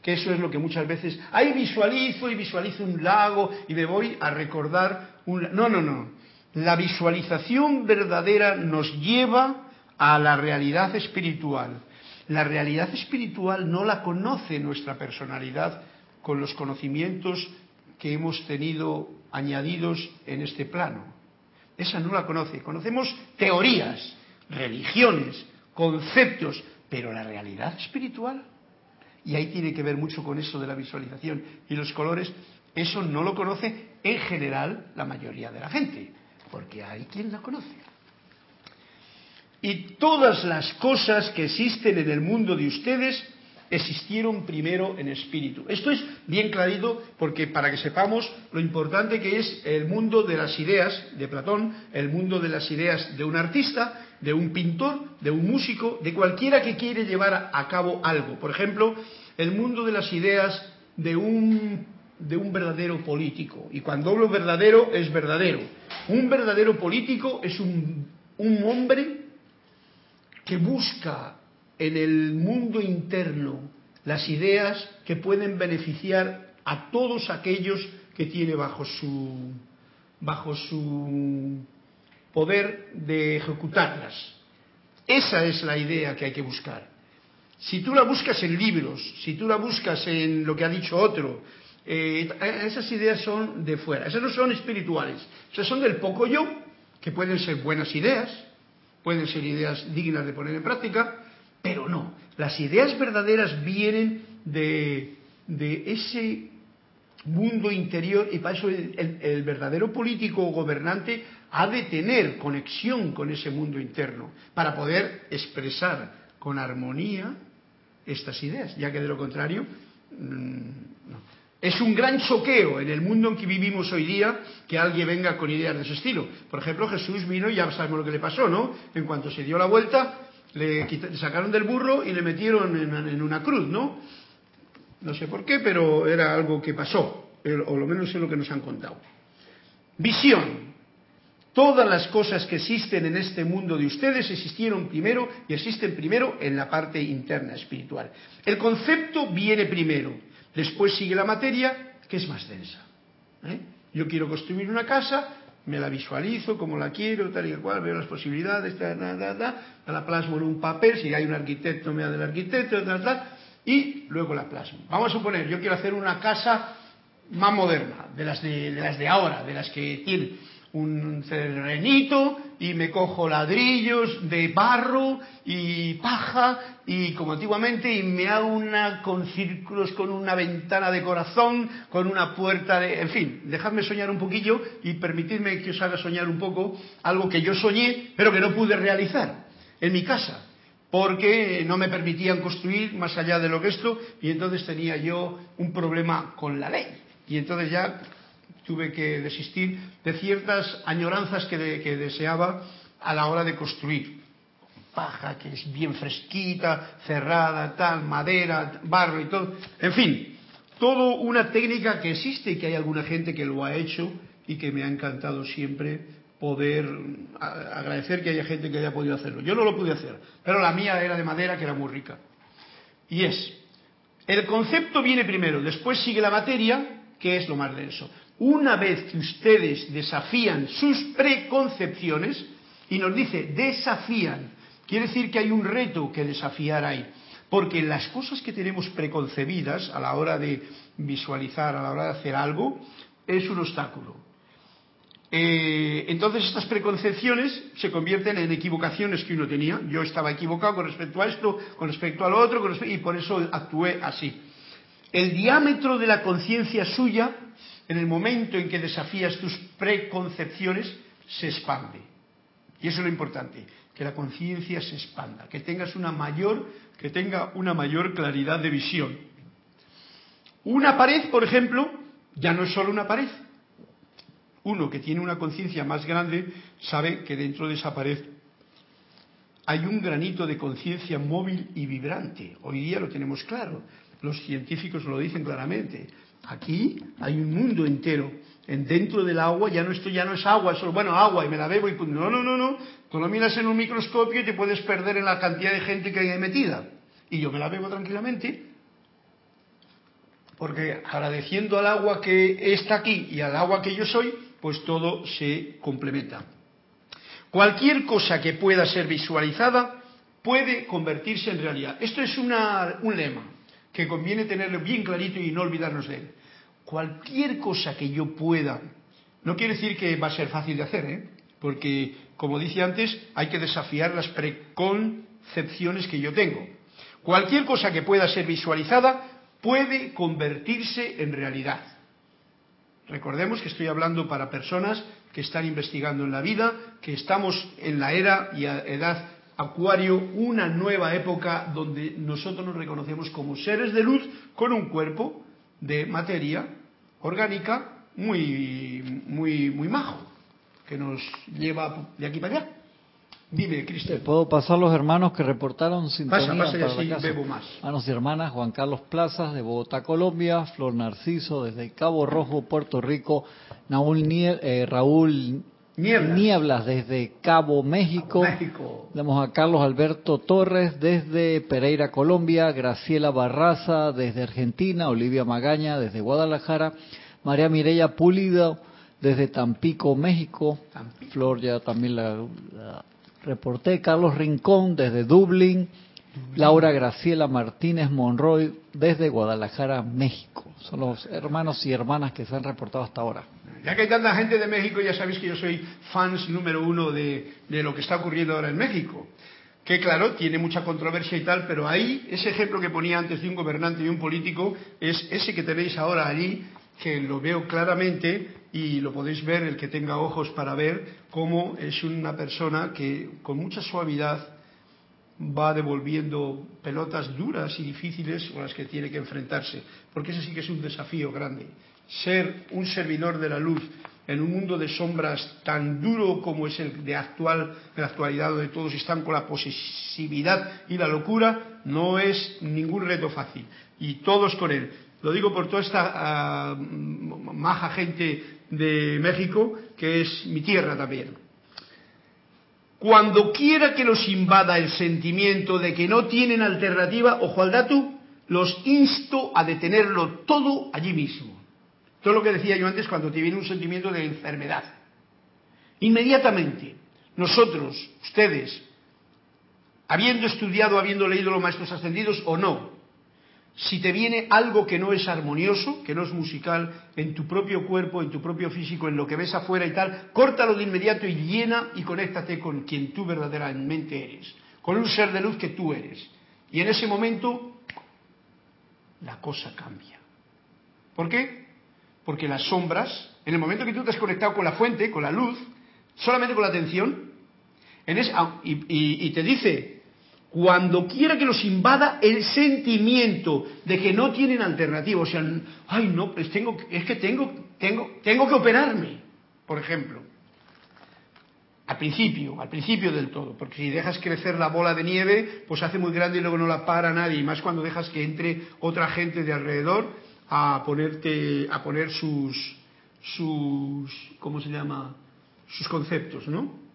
Que eso es lo que muchas veces, ahí visualizo y visualizo un lago y me voy a recordar no, no, no. La visualización verdadera nos lleva a la realidad espiritual. La realidad espiritual no la conoce nuestra personalidad con los conocimientos que hemos tenido añadidos en este plano. Esa no la conoce. Conocemos teorías, religiones, conceptos, pero la realidad espiritual, y ahí tiene que ver mucho con eso de la visualización y los colores, eso no lo conoce en general la mayoría de la gente, porque hay quien la conoce. Y todas las cosas que existen en el mundo de ustedes existieron primero en espíritu. Esto es bien clarito porque para que sepamos lo importante que es el mundo de las ideas de Platón, el mundo de las ideas de un artista, de un pintor, de un músico, de cualquiera que quiere llevar a cabo algo. Por ejemplo, el mundo de las ideas de un, de un verdadero político. Y cuando hablo verdadero, es verdadero. Un verdadero político es un, un hombre que busca en el mundo interno las ideas que pueden beneficiar a todos aquellos que tiene bajo su bajo su poder de ejecutarlas. Esa es la idea que hay que buscar. Si tú la buscas en libros, si tú la buscas en lo que ha dicho otro, eh, esas ideas son de fuera, esas no son espirituales, esas son del poco yo, que pueden ser buenas ideas, pueden ser ideas dignas de poner en práctica, pero no, las ideas verdaderas vienen de, ese mundo interior y para eso el, verdadero político o gobernante ha de tener conexión con ese mundo interno para poder expresar con armonía estas ideas, ya que de lo contrario mm, Es un gran choqueo en el mundo en que vivimos hoy día que alguien venga con ideas de ese estilo. Por ejemplo, Jesús vino y ya sabemos lo que le pasó, ¿no? En cuanto se dio la vuelta, le, sacaron del burro y le metieron en, una cruz, ¿no? No sé por qué, pero era algo que pasó, o lo menos es lo que nos han contado. Visión. Todas las cosas que existen en este mundo de ustedes existieron primero y existen primero en la parte interna espiritual. El concepto viene primero, después sigue la materia, que es más densa. ¿eh? Yo quiero construir una casa, me la visualizo como la quiero, tal y cual, veo las posibilidades, tal, tal, tal, la plasmo en un papel, si hay un arquitecto me da del arquitecto, tal, tal, y luego la plasmo. Vamos a suponer, yo quiero hacer una casa más moderna, de las de, de las de ahora, de las que tienen un terrenito y me cojo ladrillos de barro y paja y como antiguamente y me hago una con círculos con una ventana de corazón con una puerta de en fin dejadme soñar un poquillo y permitidme que os haga soñar un poco algo que yo soñé pero que no pude realizar en mi casa porque no me permitían construir más allá de lo que esto y entonces tenía yo un problema con la ley. Y entonces ya tuve que desistir de ciertas añoranzas que, deseaba a la hora de construir. Paja, que es bien fresquita, cerrada, tal, madera, barro y todo. En fin, todo una técnica que existe y que hay alguna gente que lo ha hecho y que me ha encantado siempre poder agradecer que haya gente que haya podido hacerlo. Yo no lo pude hacer, pero la mía era de madera que era muy rica. Y es, el concepto viene primero, después sigue la materia, que es lo más denso. Una vez que ustedes desafían sus preconcepciones, y nos dice desafían, quiere decir que hay un reto que desafiar ahí. Porque las cosas que tenemos preconcebidas a la hora de visualizar, a la hora de hacer algo, es un obstáculo. Eh, entonces estas preconcepciones se convierten en equivocaciones que uno tenía. Yo estaba equivocado con respecto a esto, con respecto a lo otro, y por eso actué así. El diámetro de la conciencia suya en el momento en que desafías tus preconcepciones, se expande. Y eso es lo importante, que la conciencia se expanda, que tengas una mayor, que tenga una mayor claridad de visión. Una pared, por ejemplo, ya no es solo una pared. Uno que tiene una conciencia más grande sabe que dentro de esa pared hay un granito de conciencia móvil y vibrante. Hoy día lo tenemos claro. Los científicos lo dicen claramente. Aquí hay un mundo entero. En dentro del agua ya no esto ya no es agua, es solo bueno agua y me la bebo y no no no no. Tú lo miras en un microscopio y te puedes perder en la cantidad de gente que hay metida. Y yo me la bebo tranquilamente porque agradeciendo al agua que está aquí y al agua que yo soy, pues todo se complementa. Cualquier cosa que pueda ser visualizada puede convertirse en realidad. Esto es una, un lema que conviene tenerlo bien clarito y no olvidarnos de él. Cualquier cosa que yo pueda, no quiere decir que va a ser fácil de hacer, ¿eh? porque, como dije antes, hay que desafiar las preconcepciones que yo tengo. Cualquier cosa que pueda ser visualizada puede convertirse en realidad. Recordemos que estoy hablando para personas que están investigando en la vida, que estamos en la era y edad Acuario, una nueva época donde nosotros nos reconocemos como seres de luz con un cuerpo de materia orgánica muy, muy, muy majo, que nos lleva de aquí para allá. Dime, Cristian. ¿Puedo pasar los hermanos que reportaron sintonía Pasa, pasa para la casa? bebo más. Hermanos y hermanas, Juan Carlos Plazas de Bogotá, Colombia, Flor Narciso desde Cabo Rojo, Puerto Rico, Naúl Nie- eh, Raúl Nieblas. Nieblas desde Cabo México. México. Tenemos a Carlos Alberto Torres desde Pereira, Colombia, Graciela Barraza desde Argentina, Olivia Magaña desde Guadalajara, María Mireya Pulido desde Tampico, México, Tampico. Flor ya también la, la reporté, Carlos Rincón desde Dublín, Laura Graciela Martínez Monroy desde Guadalajara, México. Son los hermanos y hermanas que se han reportado hasta ahora. Ya que hay tanta gente de México, ya sabéis que yo soy fans número uno de, de lo que está ocurriendo ahora en México. Que claro, tiene mucha controversia y tal, pero ahí, ese ejemplo que ponía antes de un gobernante y un político, es ese que tenéis ahora allí, que lo veo claramente y lo podéis ver, el que tenga ojos para ver, cómo es una persona que con mucha suavidad va devolviendo pelotas duras y difíciles con las que tiene que enfrentarse, porque ese sí que es un desafío grande. Ser un servidor de la luz en un mundo de sombras tan duro como es el de actual, de la actualidad, donde todos están con la posesividad y la locura, no es ningún reto fácil. Y todos con él. Lo digo por toda esta ah, maja gente de México, que es mi tierra también. Cuando quiera que los invada el sentimiento de que no tienen alternativa, ojo al dato, los insto a detenerlo todo allí mismo. Todo lo que decía yo antes cuando te viene un sentimiento de enfermedad. Inmediatamente, nosotros, ustedes, habiendo estudiado, habiendo leído los maestros ascendidos o no, si te viene algo que no es armonioso, que no es musical, en tu propio cuerpo, en tu propio físico, en lo que ves afuera y tal, córtalo de inmediato y llena y conéctate con quien tú verdaderamente eres, con un ser de luz que tú eres. Y en ese momento la cosa cambia. ¿Por qué? Porque las sombras, en el momento que tú te has conectado con la fuente, con la luz, solamente con la atención, y te dice, cuando quiera que los invada el sentimiento de que no tienen alternativa, o sea, ay no, pues tengo, es que tengo, tengo, tengo que operarme, por ejemplo. Al principio, al principio del todo, porque si dejas crecer la bola de nieve, pues hace muy grande y luego no la para nadie, y más cuando dejas que entre otra gente de alrededor a ponerte, a poner sus, sus, ¿cómo se llama? Sus conceptos, ¿no?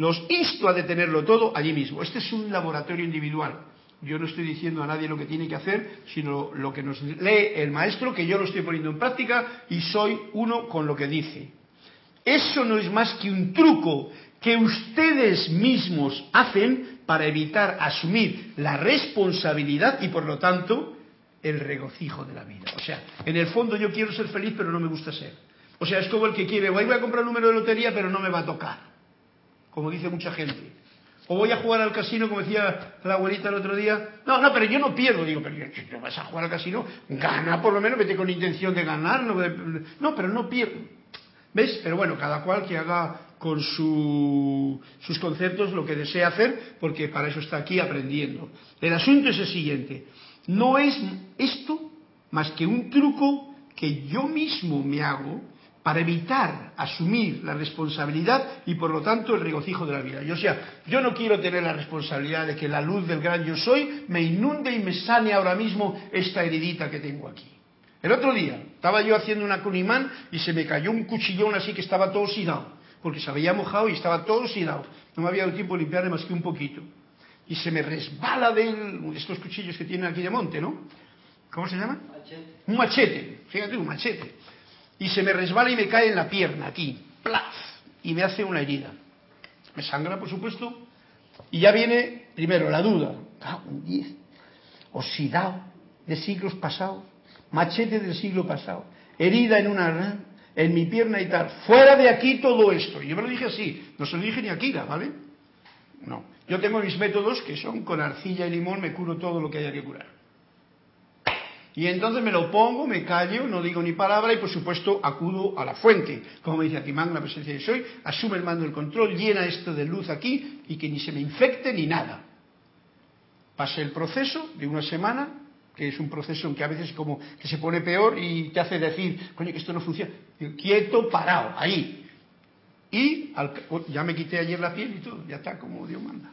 Los insto a detenerlo todo allí mismo. Este es un laboratorio individual. Yo no estoy diciendo a nadie lo que tiene que hacer, sino lo que nos lee el maestro, que yo lo estoy poniendo en práctica y soy uno con lo que dice. Eso no es más que un truco que ustedes mismos hacen para evitar asumir la responsabilidad y por lo tanto el regocijo de la vida. O sea, en el fondo yo quiero ser feliz pero no me gusta ser. O sea, es como el que quiere, voy a comprar un número de lotería pero no me va a tocar como dice mucha gente. O voy a jugar al casino, como decía la abuelita el otro día. No, no, pero yo no pierdo. Digo, pero te vas a jugar al casino, gana por lo menos, vete con intención de ganar. No, no, pero no pierdo. ¿Ves? Pero bueno, cada cual que haga con su- sus conceptos lo que desea hacer, porque para eso está aquí aprendiendo. El asunto es el siguiente. No es esto más que un truco que yo mismo me hago para evitar asumir la responsabilidad y por lo tanto el regocijo de la vida. Y, o sea, yo no quiero tener la responsabilidad de que la luz del gran yo soy me inunde y me sane ahora mismo esta heridita que tengo aquí. El otro día estaba yo haciendo una con imán y se me cayó un cuchillón así que estaba todo oxidado, porque se había mojado y estaba todo oxidado. No me había dado tiempo de limpiarle más que un poquito. Y se me resbala de estos cuchillos que tienen aquí de monte, ¿no? ¿Cómo se llama? Un machete, fíjate, un machete. Y se me resbala y me cae en la pierna, aquí, ¡plaf! Y me hace una herida. Me sangra, por supuesto. Y ya viene, primero, la duda. Cago en diez. Oxidado, de siglos pasados. Machete del siglo pasado. Herida en una en mi pierna y tal. Fuera de aquí todo esto. Y yo me lo dije así. No se lo dije ni a Kira, ¿vale? No. Yo tengo mis métodos que son con arcilla y limón me curo todo lo que haya que curar. Y entonces me lo pongo, me callo, no digo ni palabra y por supuesto acudo a la fuente. Como me dice Atimán, la presencia de soy, asume el mando del control, llena esto de luz aquí y que ni se me infecte ni nada. Pasé el proceso de una semana, que es un proceso en que a veces como que se pone peor y te hace decir, coño, que esto no funciona. Quieto, parado, ahí. Y ya me quité ayer la piel y todo, ya está como Dios manda.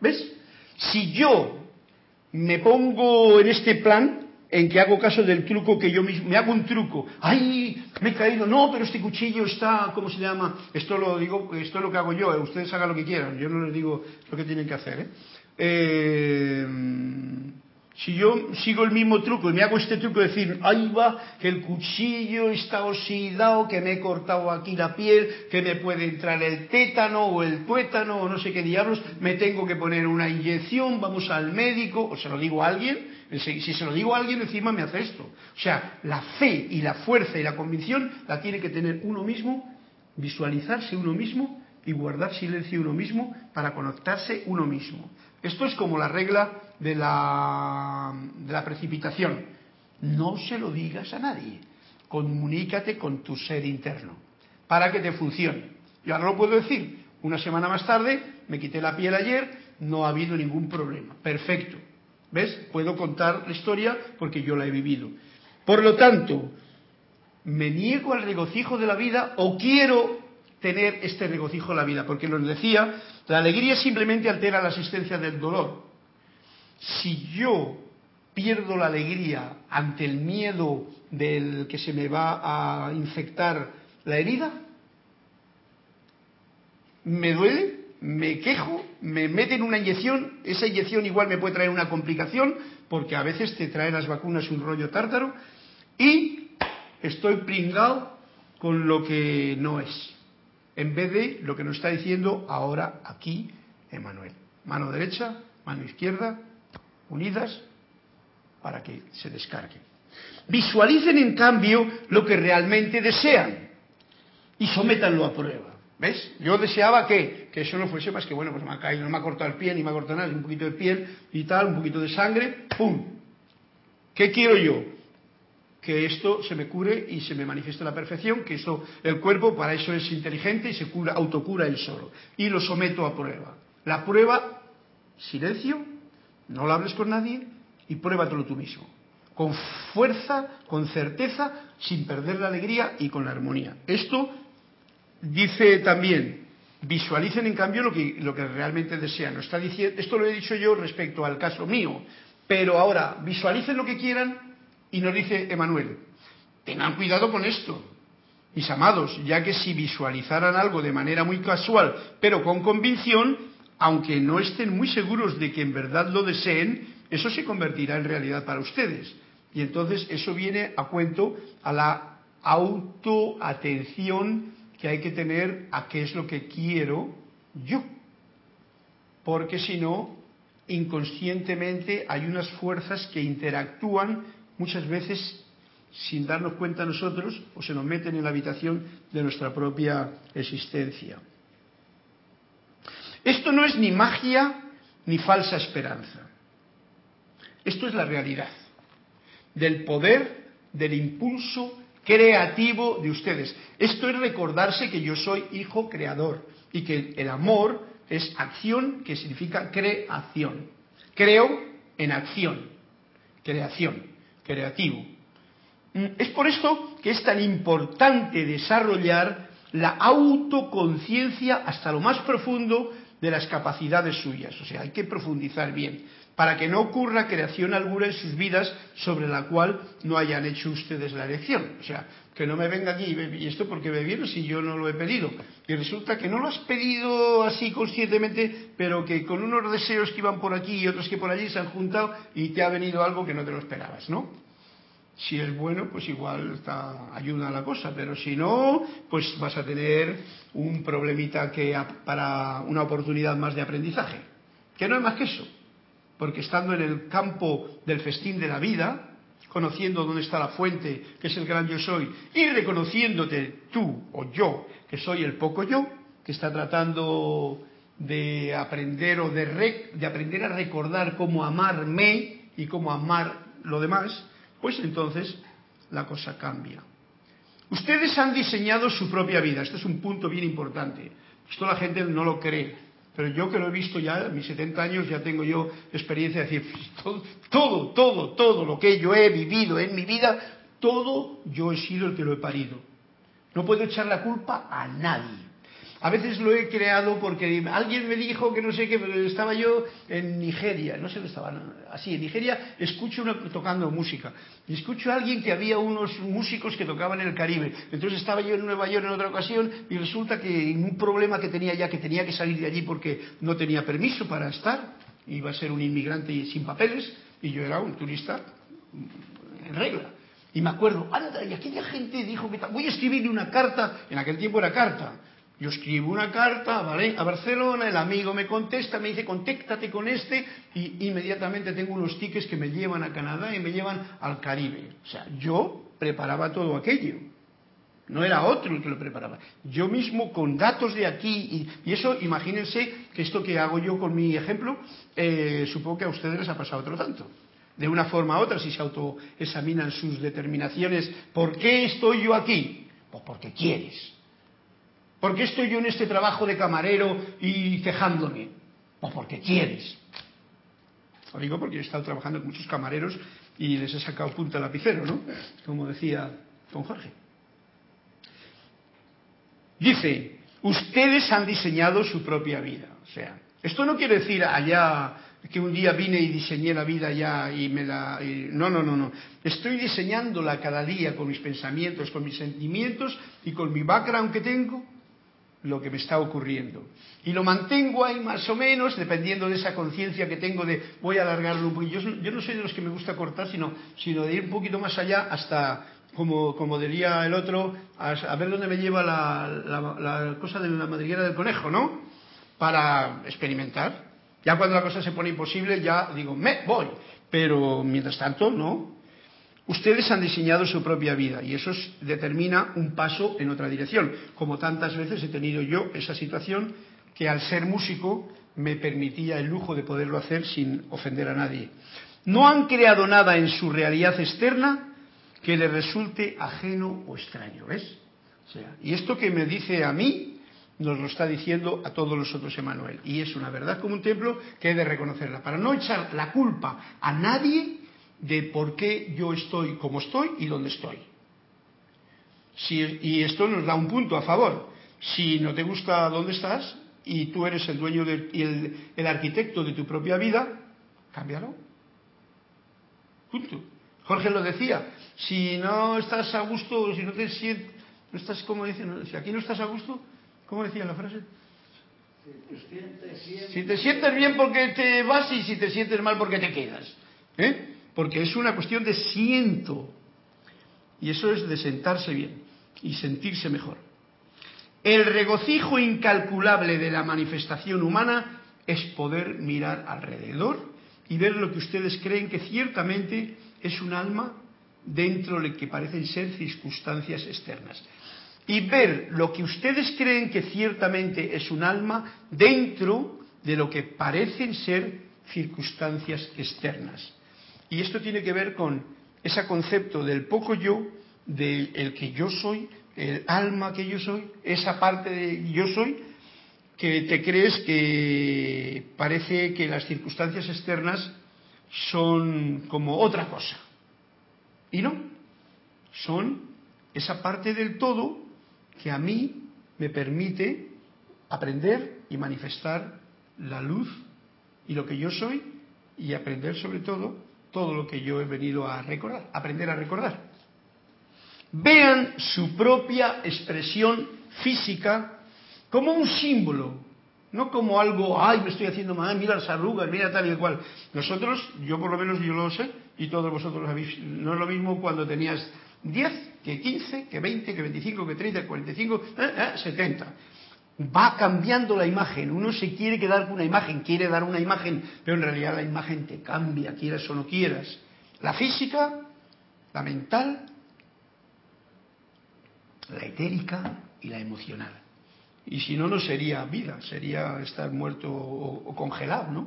¿Ves? Si yo me pongo en este plan, en que hago caso del truco que yo mismo, me hago un truco, ay, me he caído, no, pero este cuchillo está, ¿cómo se llama? Esto lo digo, esto es lo que hago yo, ustedes hagan lo que quieran, yo no les digo lo que tienen que hacer, ¿eh? eh si yo sigo el mismo truco y me hago este truco de decir, ahí va, que el cuchillo está oxidado, que me he cortado aquí la piel, que me puede entrar el tétano o el tuétano o no sé qué diablos, me tengo que poner una inyección, vamos al médico, o se lo digo a alguien, si se lo digo a alguien encima me hace esto. O sea, la fe y la fuerza y la convicción la tiene que tener uno mismo, visualizarse uno mismo y guardar silencio uno mismo para conectarse uno mismo. Esto es como la regla de la, de la precipitación. No se lo digas a nadie. Comunícate con tu ser interno para que te funcione. Yo ahora lo puedo decir. Una semana más tarde me quité la piel ayer, no ha habido ningún problema. Perfecto. ¿Ves? Puedo contar la historia porque yo la he vivido. Por lo tanto, me niego al regocijo de la vida o quiero tener este regocijo en la vida, porque nos decía, la alegría simplemente altera la existencia del dolor. Si yo pierdo la alegría ante el miedo del que se me va a infectar la herida, me duele, me quejo, me meten una inyección, esa inyección igual me puede traer una complicación, porque a veces te traen las vacunas un rollo tártaro, y estoy pringado con lo que no es en vez de lo que nos está diciendo ahora aquí Emanuel. Mano derecha, mano izquierda, unidas para que se descargue. Visualicen en cambio lo que realmente desean y sométanlo a prueba. ¿Ves? Yo deseaba que, que eso no fuese más que, bueno, pues me ha caído, no me ha cortado el pie, ni me ha cortado nada, un poquito de piel y tal, un poquito de sangre, ¡pum! ¿Qué quiero yo? que esto se me cure y se me manifieste la perfección, que eso, el cuerpo para eso es inteligente y se cura, autocura él solo. Y lo someto a prueba. La prueba, silencio, no lo hables con nadie y pruébatelo tú mismo. Con fuerza, con certeza, sin perder la alegría y con la armonía. Esto dice también, visualicen en cambio lo que, lo que realmente desean. Esto lo he dicho yo respecto al caso mío, pero ahora visualicen lo que quieran y nos dice Emanuel, tengan cuidado con esto, mis amados, ya que si visualizaran algo de manera muy casual, pero con convicción, aunque no estén muy seguros de que en verdad lo deseen, eso se convertirá en realidad para ustedes. Y entonces eso viene a cuento a la autoatención que hay que tener a qué es lo que quiero yo. Porque si no, inconscientemente hay unas fuerzas que interactúan muchas veces sin darnos cuenta nosotros o se nos meten en la habitación de nuestra propia existencia. Esto no es ni magia ni falsa esperanza. Esto es la realidad del poder, del impulso creativo de ustedes. Esto es recordarse que yo soy hijo creador y que el amor es acción que significa creación. Creo en acción, creación creativo. Mm, es por esto que es tan importante desarrollar la autoconciencia hasta lo más profundo de las capacidades suyas. O sea, hay que profundizar bien para que no ocurra creación alguna en sus vidas sobre la cual no hayan hecho ustedes la elección. O sea, que no me venga aquí y esto porque me viene si yo no lo he pedido. Y resulta que no lo has pedido así conscientemente, pero que con unos deseos que iban por aquí y otros que por allí se han juntado y te ha venido algo que no te lo esperabas, ¿no? Si es bueno, pues igual está, ayuda a la cosa, pero si no, pues vas a tener un problemita que para una oportunidad más de aprendizaje. Que no es más que eso, porque estando en el campo del festín de la vida, conociendo dónde está la fuente, que es el gran yo soy, y reconociéndote tú o yo, que soy el poco yo, que está tratando de aprender o de, de aprender a recordar cómo amarme y cómo amar lo demás, pues entonces la cosa cambia. Ustedes han diseñado su propia vida. Este es un punto bien importante. Esto la gente no lo cree. Pero yo que lo he visto ya, en mis 70 años, ya tengo yo experiencia de decir, todo, todo, todo, todo lo que yo he vivido en mi vida, todo yo he sido el que lo he parido. No puedo echar la culpa a nadie. A veces lo he creado porque alguien me dijo que no sé qué, pero estaba yo en Nigeria, no sé dónde estaba, así, en Nigeria escucho tocando música. Y escucho a alguien que había unos músicos que tocaban en el Caribe. Entonces estaba yo en Nueva York en otra ocasión y resulta que un problema que tenía ya, que tenía que salir de allí porque no tenía permiso para estar, iba a ser un inmigrante sin papeles y yo era un turista en regla. Y me acuerdo, anda, y aquella gente dijo que voy a escribirle una carta, en aquel tiempo era carta, yo escribo una carta a Barcelona, el amigo me contesta, me dice, contéctate con este, y inmediatamente tengo unos tickets que me llevan a Canadá y me llevan al Caribe. O sea, yo preparaba todo aquello. No era otro el que lo preparaba. Yo mismo con datos de aquí, y, eso, imagínense que esto que hago yo con mi ejemplo, eh, supongo que a ustedes les ha pasado otro tanto. De una forma u otra, si se autoexaminan sus determinaciones, ¿por qué estoy yo aquí? Pues porque quieres. ¿Por qué estoy yo en este trabajo de camarero y quejándome? Pues porque quieres. Lo digo porque he estado trabajando con muchos camareros y les he sacado punta al lapicero, ¿no? Como decía don Jorge. Dice, ustedes han diseñado su propia vida. O sea, esto no quiere decir allá que un día vine y diseñé la vida ya y me la... no, no, no, no. Estoy diseñándola cada día con mis pensamientos, con mis sentimientos y con mi background que tengo lo que me está ocurriendo. Y lo mantengo ahí más o menos, dependiendo de esa conciencia que tengo de voy a alargarlo un poquito. Yo, no soy de los que me gusta cortar, sino, sino de ir un poquito más allá hasta, como, como diría el otro, a, ver dónde me lleva la, la, cosa de la madriguera del conejo, ¿no? Para experimentar. Ya cuando la cosa se pone imposible, ya digo, me voy. Pero mientras tanto, no. Ustedes han diseñado su propia vida y eso determina un paso en otra dirección. Como tantas veces he tenido yo esa situación que al ser músico me permitía el lujo de poderlo hacer sin ofender a nadie. No han creado nada en su realidad externa que le resulte ajeno o extraño, ¿ves? sea, y esto que me dice a mí nos lo está diciendo a todos los otros Emanuel. Y es una verdad como un templo que he de reconocerla. Para no echar la culpa a nadie de por qué yo estoy como estoy y dónde estoy. y esto nos da un punto a favor. Si no te gusta dónde estás y tú eres el dueño y el, arquitecto de tu propia vida, cámbialo. Punto. Jorge lo decía, si no estás a gusto, si no te sientes, no estás como dicen, si aquí no estás a gusto, ¿cómo decía la frase? Si te sientes bien porque te vas y si te sientes mal porque te quedas. ¿Eh? Porque es una cuestión de siento. Y eso es de sentarse bien y sentirse mejor. El regocijo incalculable de la manifestación humana es poder mirar alrededor y ver lo que ustedes creen que ciertamente es un alma dentro de lo que parecen ser circunstancias externas. Y ver lo que ustedes creen que ciertamente es un alma dentro de lo que parecen ser circunstancias externas. Y esto tiene que ver con ese concepto del poco yo, del que yo soy, el alma que yo soy, esa parte de yo soy, que te crees que parece que las circunstancias externas son como otra cosa. Y no, son esa parte del todo que a mí me permite aprender y manifestar la luz y lo que yo soy y aprender sobre todo todo lo que yo he venido a recordar, aprender a recordar. Vean su propia expresión física como un símbolo, no como algo, ay, me estoy haciendo mal, mira las arrugas, mira tal y cual. Nosotros, yo por lo menos yo lo sé, y todos vosotros lo sabéis, no es lo mismo cuando tenías 10, que 15, que 20, que 25, que 30, que 45, eh, eh, 70 va cambiando la imagen. Uno se quiere quedar con una imagen, quiere dar una imagen, pero en realidad la imagen te cambia, quieras o no quieras. La física, la mental, la etérica y la emocional. Y si no, no sería vida, sería estar muerto o, congelado, ¿no?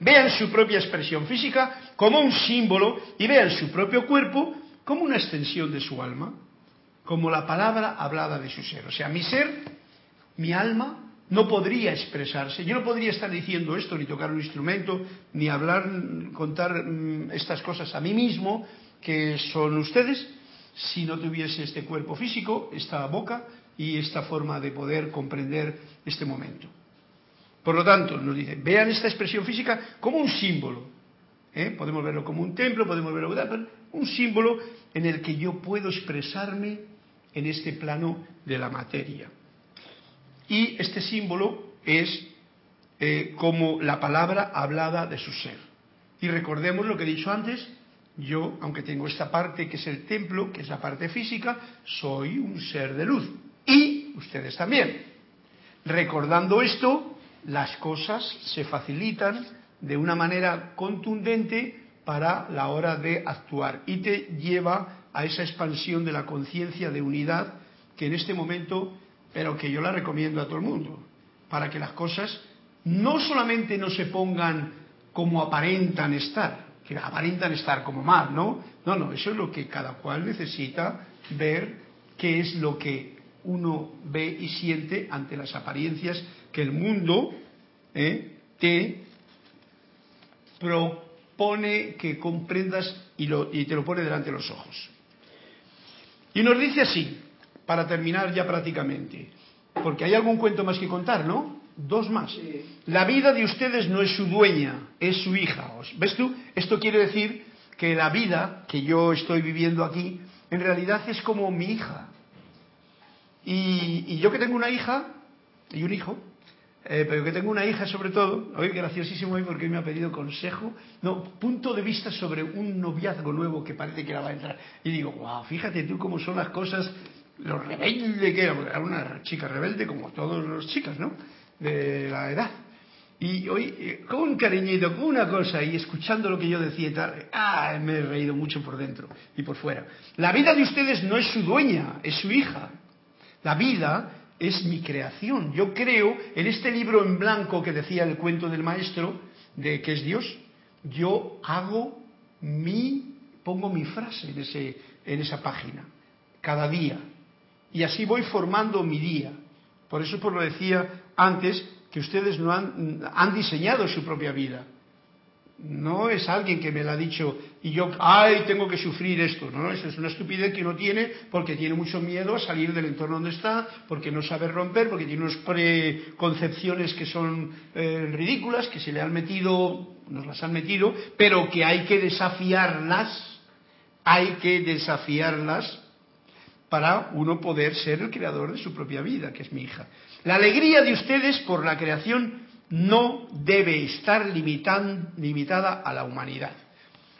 Vean su propia expresión física como un símbolo y vean su propio cuerpo como una extensión de su alma, como la palabra hablada de su ser. O sea, mi ser, mi alma, no podría expresarse. Yo no podría estar diciendo esto, ni tocar un instrumento, ni hablar, contar mm, estas cosas a mí mismo, que son ustedes, si no tuviese este cuerpo físico, esta boca y esta forma de poder comprender este momento. Por lo tanto, nos dice, vean esta expresión física como un símbolo. ¿eh? Podemos verlo como un templo, podemos verlo como un símbolo en el que yo puedo expresarme en este plano de la materia. Y este símbolo es eh, como la palabra hablada de su ser. Y recordemos lo que he dicho antes, yo, aunque tengo esta parte que es el templo, que es la parte física, soy un ser de luz. Y ustedes también. Recordando esto, las cosas se facilitan de una manera contundente para la hora de actuar y te lleva a esa expansión de la conciencia de unidad que en este momento, pero que yo la recomiendo a todo el mundo, para que las cosas no solamente no se pongan como aparentan estar, que aparentan estar como mal, ¿no? No, no, eso es lo que cada cual necesita ver qué es lo que uno ve y siente ante las apariencias que el mundo ¿eh? te propone que comprendas y, y te lo pone delante de los ojos. Y nos dice así, para terminar ya prácticamente, porque hay algún cuento más que contar, ¿no? Dos más. La vida de ustedes no es su dueña, es su hija. ¿Ves tú? Esto quiere decir que la vida que yo estoy viviendo aquí, en realidad es como mi hija. Y, y yo que tengo una hija y un hijo, eh, pero que tengo una hija sobre todo, hoy graciosísimo hoy porque me ha pedido consejo, no, punto de vista sobre un noviazgo nuevo que parece que la va a entrar. Y digo, wow, fíjate tú cómo son las cosas, lo rebelde que era, una chica rebelde como todas las chicas, ¿no? De la edad. Y hoy, eh, con un cariñito, con una cosa, y escuchando lo que yo decía y tal, ah, me he reído mucho por dentro y por fuera. La vida de ustedes no es su dueña, es su hija. La vida es mi creación. Yo creo en este libro en blanco que decía el cuento del maestro, de que es Dios, yo hago mi, pongo mi frase en, ese, en esa página, cada día. Y así voy formando mi día. Por eso por lo decía antes que ustedes no han, han diseñado su propia vida. No es alguien que me lo ha dicho y yo, ay, tengo que sufrir esto. No, eso es una estupidez que uno tiene porque tiene mucho miedo a salir del entorno donde está, porque no sabe romper, porque tiene unas preconcepciones que son eh, ridículas, que se le han metido, nos las han metido, pero que hay que desafiarlas, hay que desafiarlas para uno poder ser el creador de su propia vida, que es mi hija. La alegría de ustedes por la creación no debe estar limitada a la humanidad.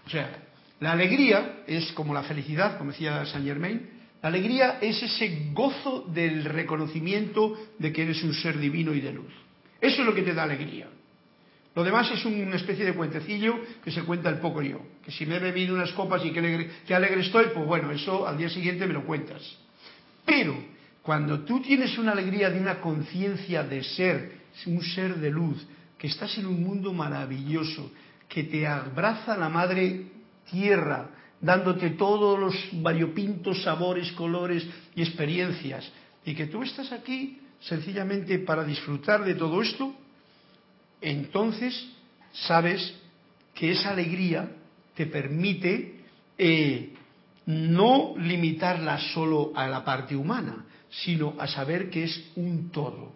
O sea, la alegría es como la felicidad, como decía Saint Germain, la alegría es ese gozo del reconocimiento de que eres un ser divino y de luz. Eso es lo que te da alegría. Lo demás es una especie de cuentecillo que se cuenta el poco yo. Que si me he bebido unas copas y que alegre, alegre estoy, pues bueno, eso al día siguiente me lo cuentas. Pero cuando tú tienes una alegría de una conciencia de ser un ser de luz, que estás en un mundo maravilloso, que te abraza la madre tierra, dándote todos los variopintos sabores, colores y experiencias, y que tú estás aquí sencillamente para disfrutar de todo esto, entonces sabes que esa alegría te permite eh, no limitarla solo a la parte humana, sino a saber que es un todo.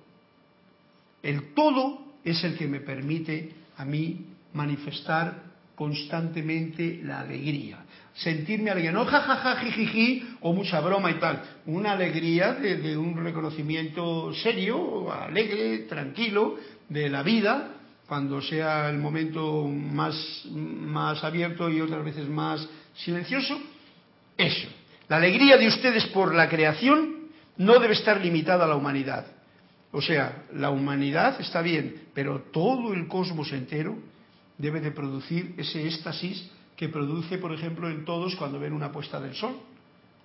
El todo es el que me permite a mí manifestar constantemente la alegría. Sentirme alegría, no jajaja, jijiji o mucha broma y tal. Una alegría de, un reconocimiento serio, alegre, tranquilo de la vida, cuando sea el momento más, más abierto y otras veces más silencioso. Eso. La alegría de ustedes por la creación no debe estar limitada a la humanidad. O sea, la humanidad está bien, pero todo el cosmos entero debe de producir ese éxtasis que produce, por ejemplo, en todos cuando ven una puesta del sol.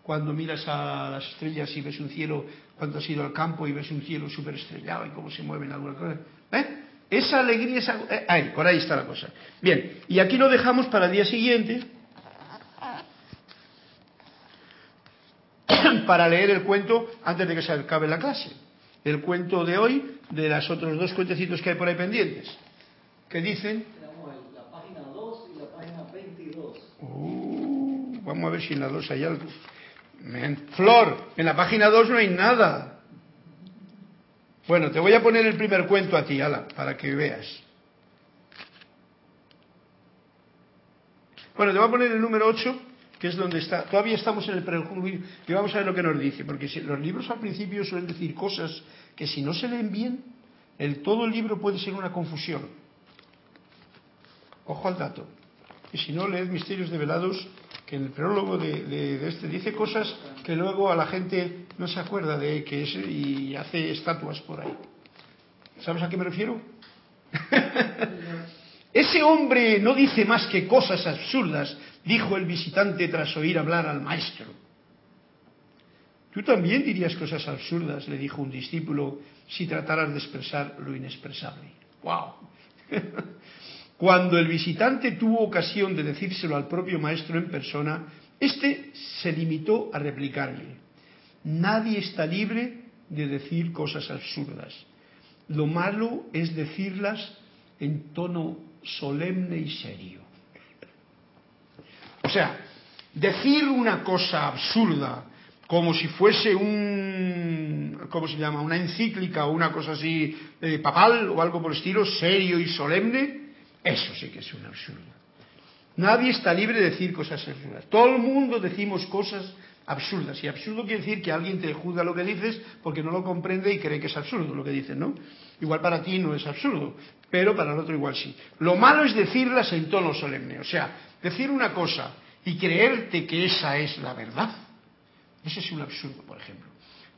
Cuando miras a las estrellas y ves un cielo, cuando has ido al campo y ves un cielo súper estrellado y cómo se mueven algunas cosas. ¿Eh? Esa alegría, esa... eh, ahí, por ahí está la cosa. Bien, y aquí lo dejamos para el día siguiente, para leer el cuento antes de que se acabe la clase. El cuento de hoy, de los otros dos cuentecitos que hay por ahí pendientes, que dicen... La página 2 y la página 22. Uh, vamos a ver si en la 2 hay algo. Flor, en la página 2 no hay nada. Bueno, te voy a poner el primer cuento a ti, ala, para que veas. Bueno, te voy a poner el número 8, que es donde está. Todavía estamos en el prejuicio y vamos a ver lo que nos dice, porque si- los libros al principio suelen decir cosas que si no se leen bien, el todo el libro puede ser una confusión. Ojo al dato. Y si no, leed Misterios Develados, que en el prólogo de, este dice cosas que luego a la gente no se acuerda de que es y hace estatuas por ahí. ¿Sabes a qué me refiero? Ese hombre no dice más que cosas absurdas, dijo el visitante tras oír hablar al maestro. Tú también dirías cosas absurdas, le dijo un discípulo, si trataras de expresar lo inexpresable. ¡Wow! Cuando el visitante tuvo ocasión de decírselo al propio maestro en persona, éste se limitó a replicarle, nadie está libre de decir cosas absurdas. Lo malo es decirlas en tono solemne y serio. O sea, decir una cosa absurda como si fuese un, ¿cómo se llama? Una encíclica o una cosa así eh, papal o algo por el estilo, serio y solemne, eso sí que es un absurdo. Nadie está libre de decir cosas absurdas. Todo el mundo decimos cosas absurdas. Y absurdo quiere decir que alguien te juzga lo que dices porque no lo comprende y cree que es absurdo lo que dices, ¿no? Igual para ti no es absurdo, pero para el otro igual sí. Lo malo es decirlas en tono solemne. O sea, decir una cosa y creerte que esa es la verdad. Ese es un absurdo, por ejemplo.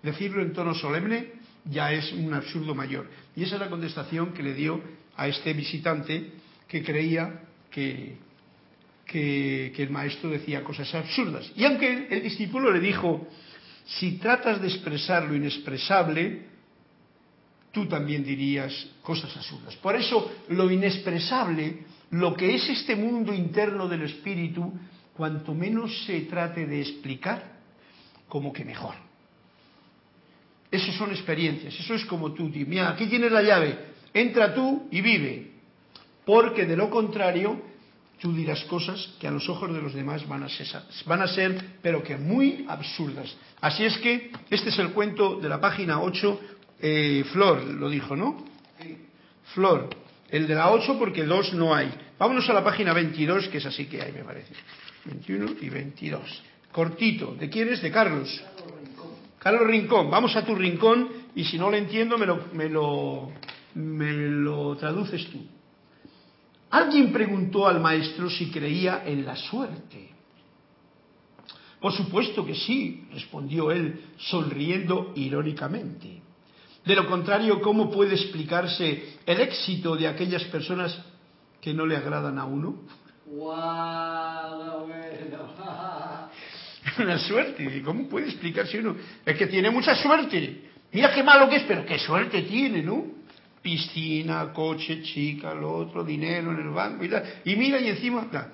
Decirlo en tono solemne ya es un absurdo mayor. Y esa es la contestación que le dio a este visitante que creía que, que, el maestro decía cosas absurdas. Y aunque el, discípulo le dijo, si tratas de expresar lo inexpresable, tú también dirías cosas absurdas. Por eso, lo inexpresable, lo que es este mundo interno del espíritu, cuanto menos se trate de explicar, como que mejor. Eso son experiencias, eso es como tú, mira, aquí tienes la llave, entra tú y vive, porque de lo contrario tú dirás cosas que a los ojos de los demás van a ser, van a ser pero que muy absurdas. Así es que este es el cuento de la página 8, eh, Flor lo dijo, ¿no? Flor, el de la 8 porque 2 no hay. Vámonos a la página 22, que es así que hay, me parece. 21 y 22. Cortito. ¿De quién es? De Carlos. Carlos Rincón. Vamos a tu rincón y si no lo entiendo me lo, me lo, me lo traduces tú. Alguien preguntó al maestro si creía en la suerte. Por supuesto que sí, respondió él, sonriendo irónicamente. De lo contrario, ¿cómo puede explicarse el éxito de aquellas personas que no le agradan a uno? ¡Guau! Bueno. Una suerte. ¿Cómo puede explicarse uno? Es que tiene mucha suerte. Mira qué malo que es, pero qué suerte tiene, ¿no? Piscina, coche, chica, lo otro, dinero en el banco y tal. Y mira y encima, tal.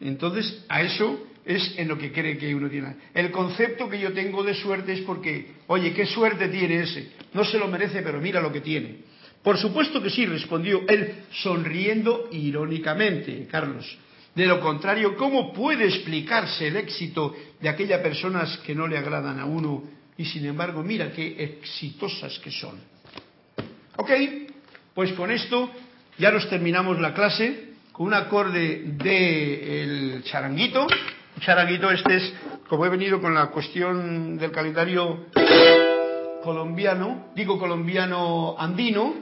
Entonces, a eso es en lo que cree que uno tiene. El concepto que yo tengo de suerte es porque, oye, qué suerte tiene ese. No se lo merece, pero mira lo que tiene. Por supuesto que sí, respondió él, sonriendo irónicamente, Carlos. De lo contrario, ¿cómo puede explicarse el éxito de aquellas personas que no le agradan a uno y sin embargo, mira qué exitosas que son? Ok, pues con esto ya nos terminamos la clase con un acorde del charanguito. El charanguito este es, como he venido con la cuestión del calendario colombiano, digo colombiano andino,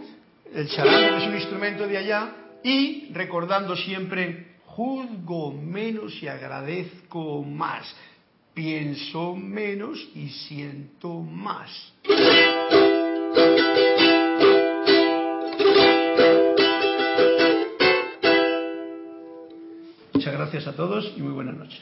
el charango es un instrumento de allá, y recordando siempre, juzgo menos y agradezco más, pienso menos y siento más. Muchas gracias a todos y muy buenas noches.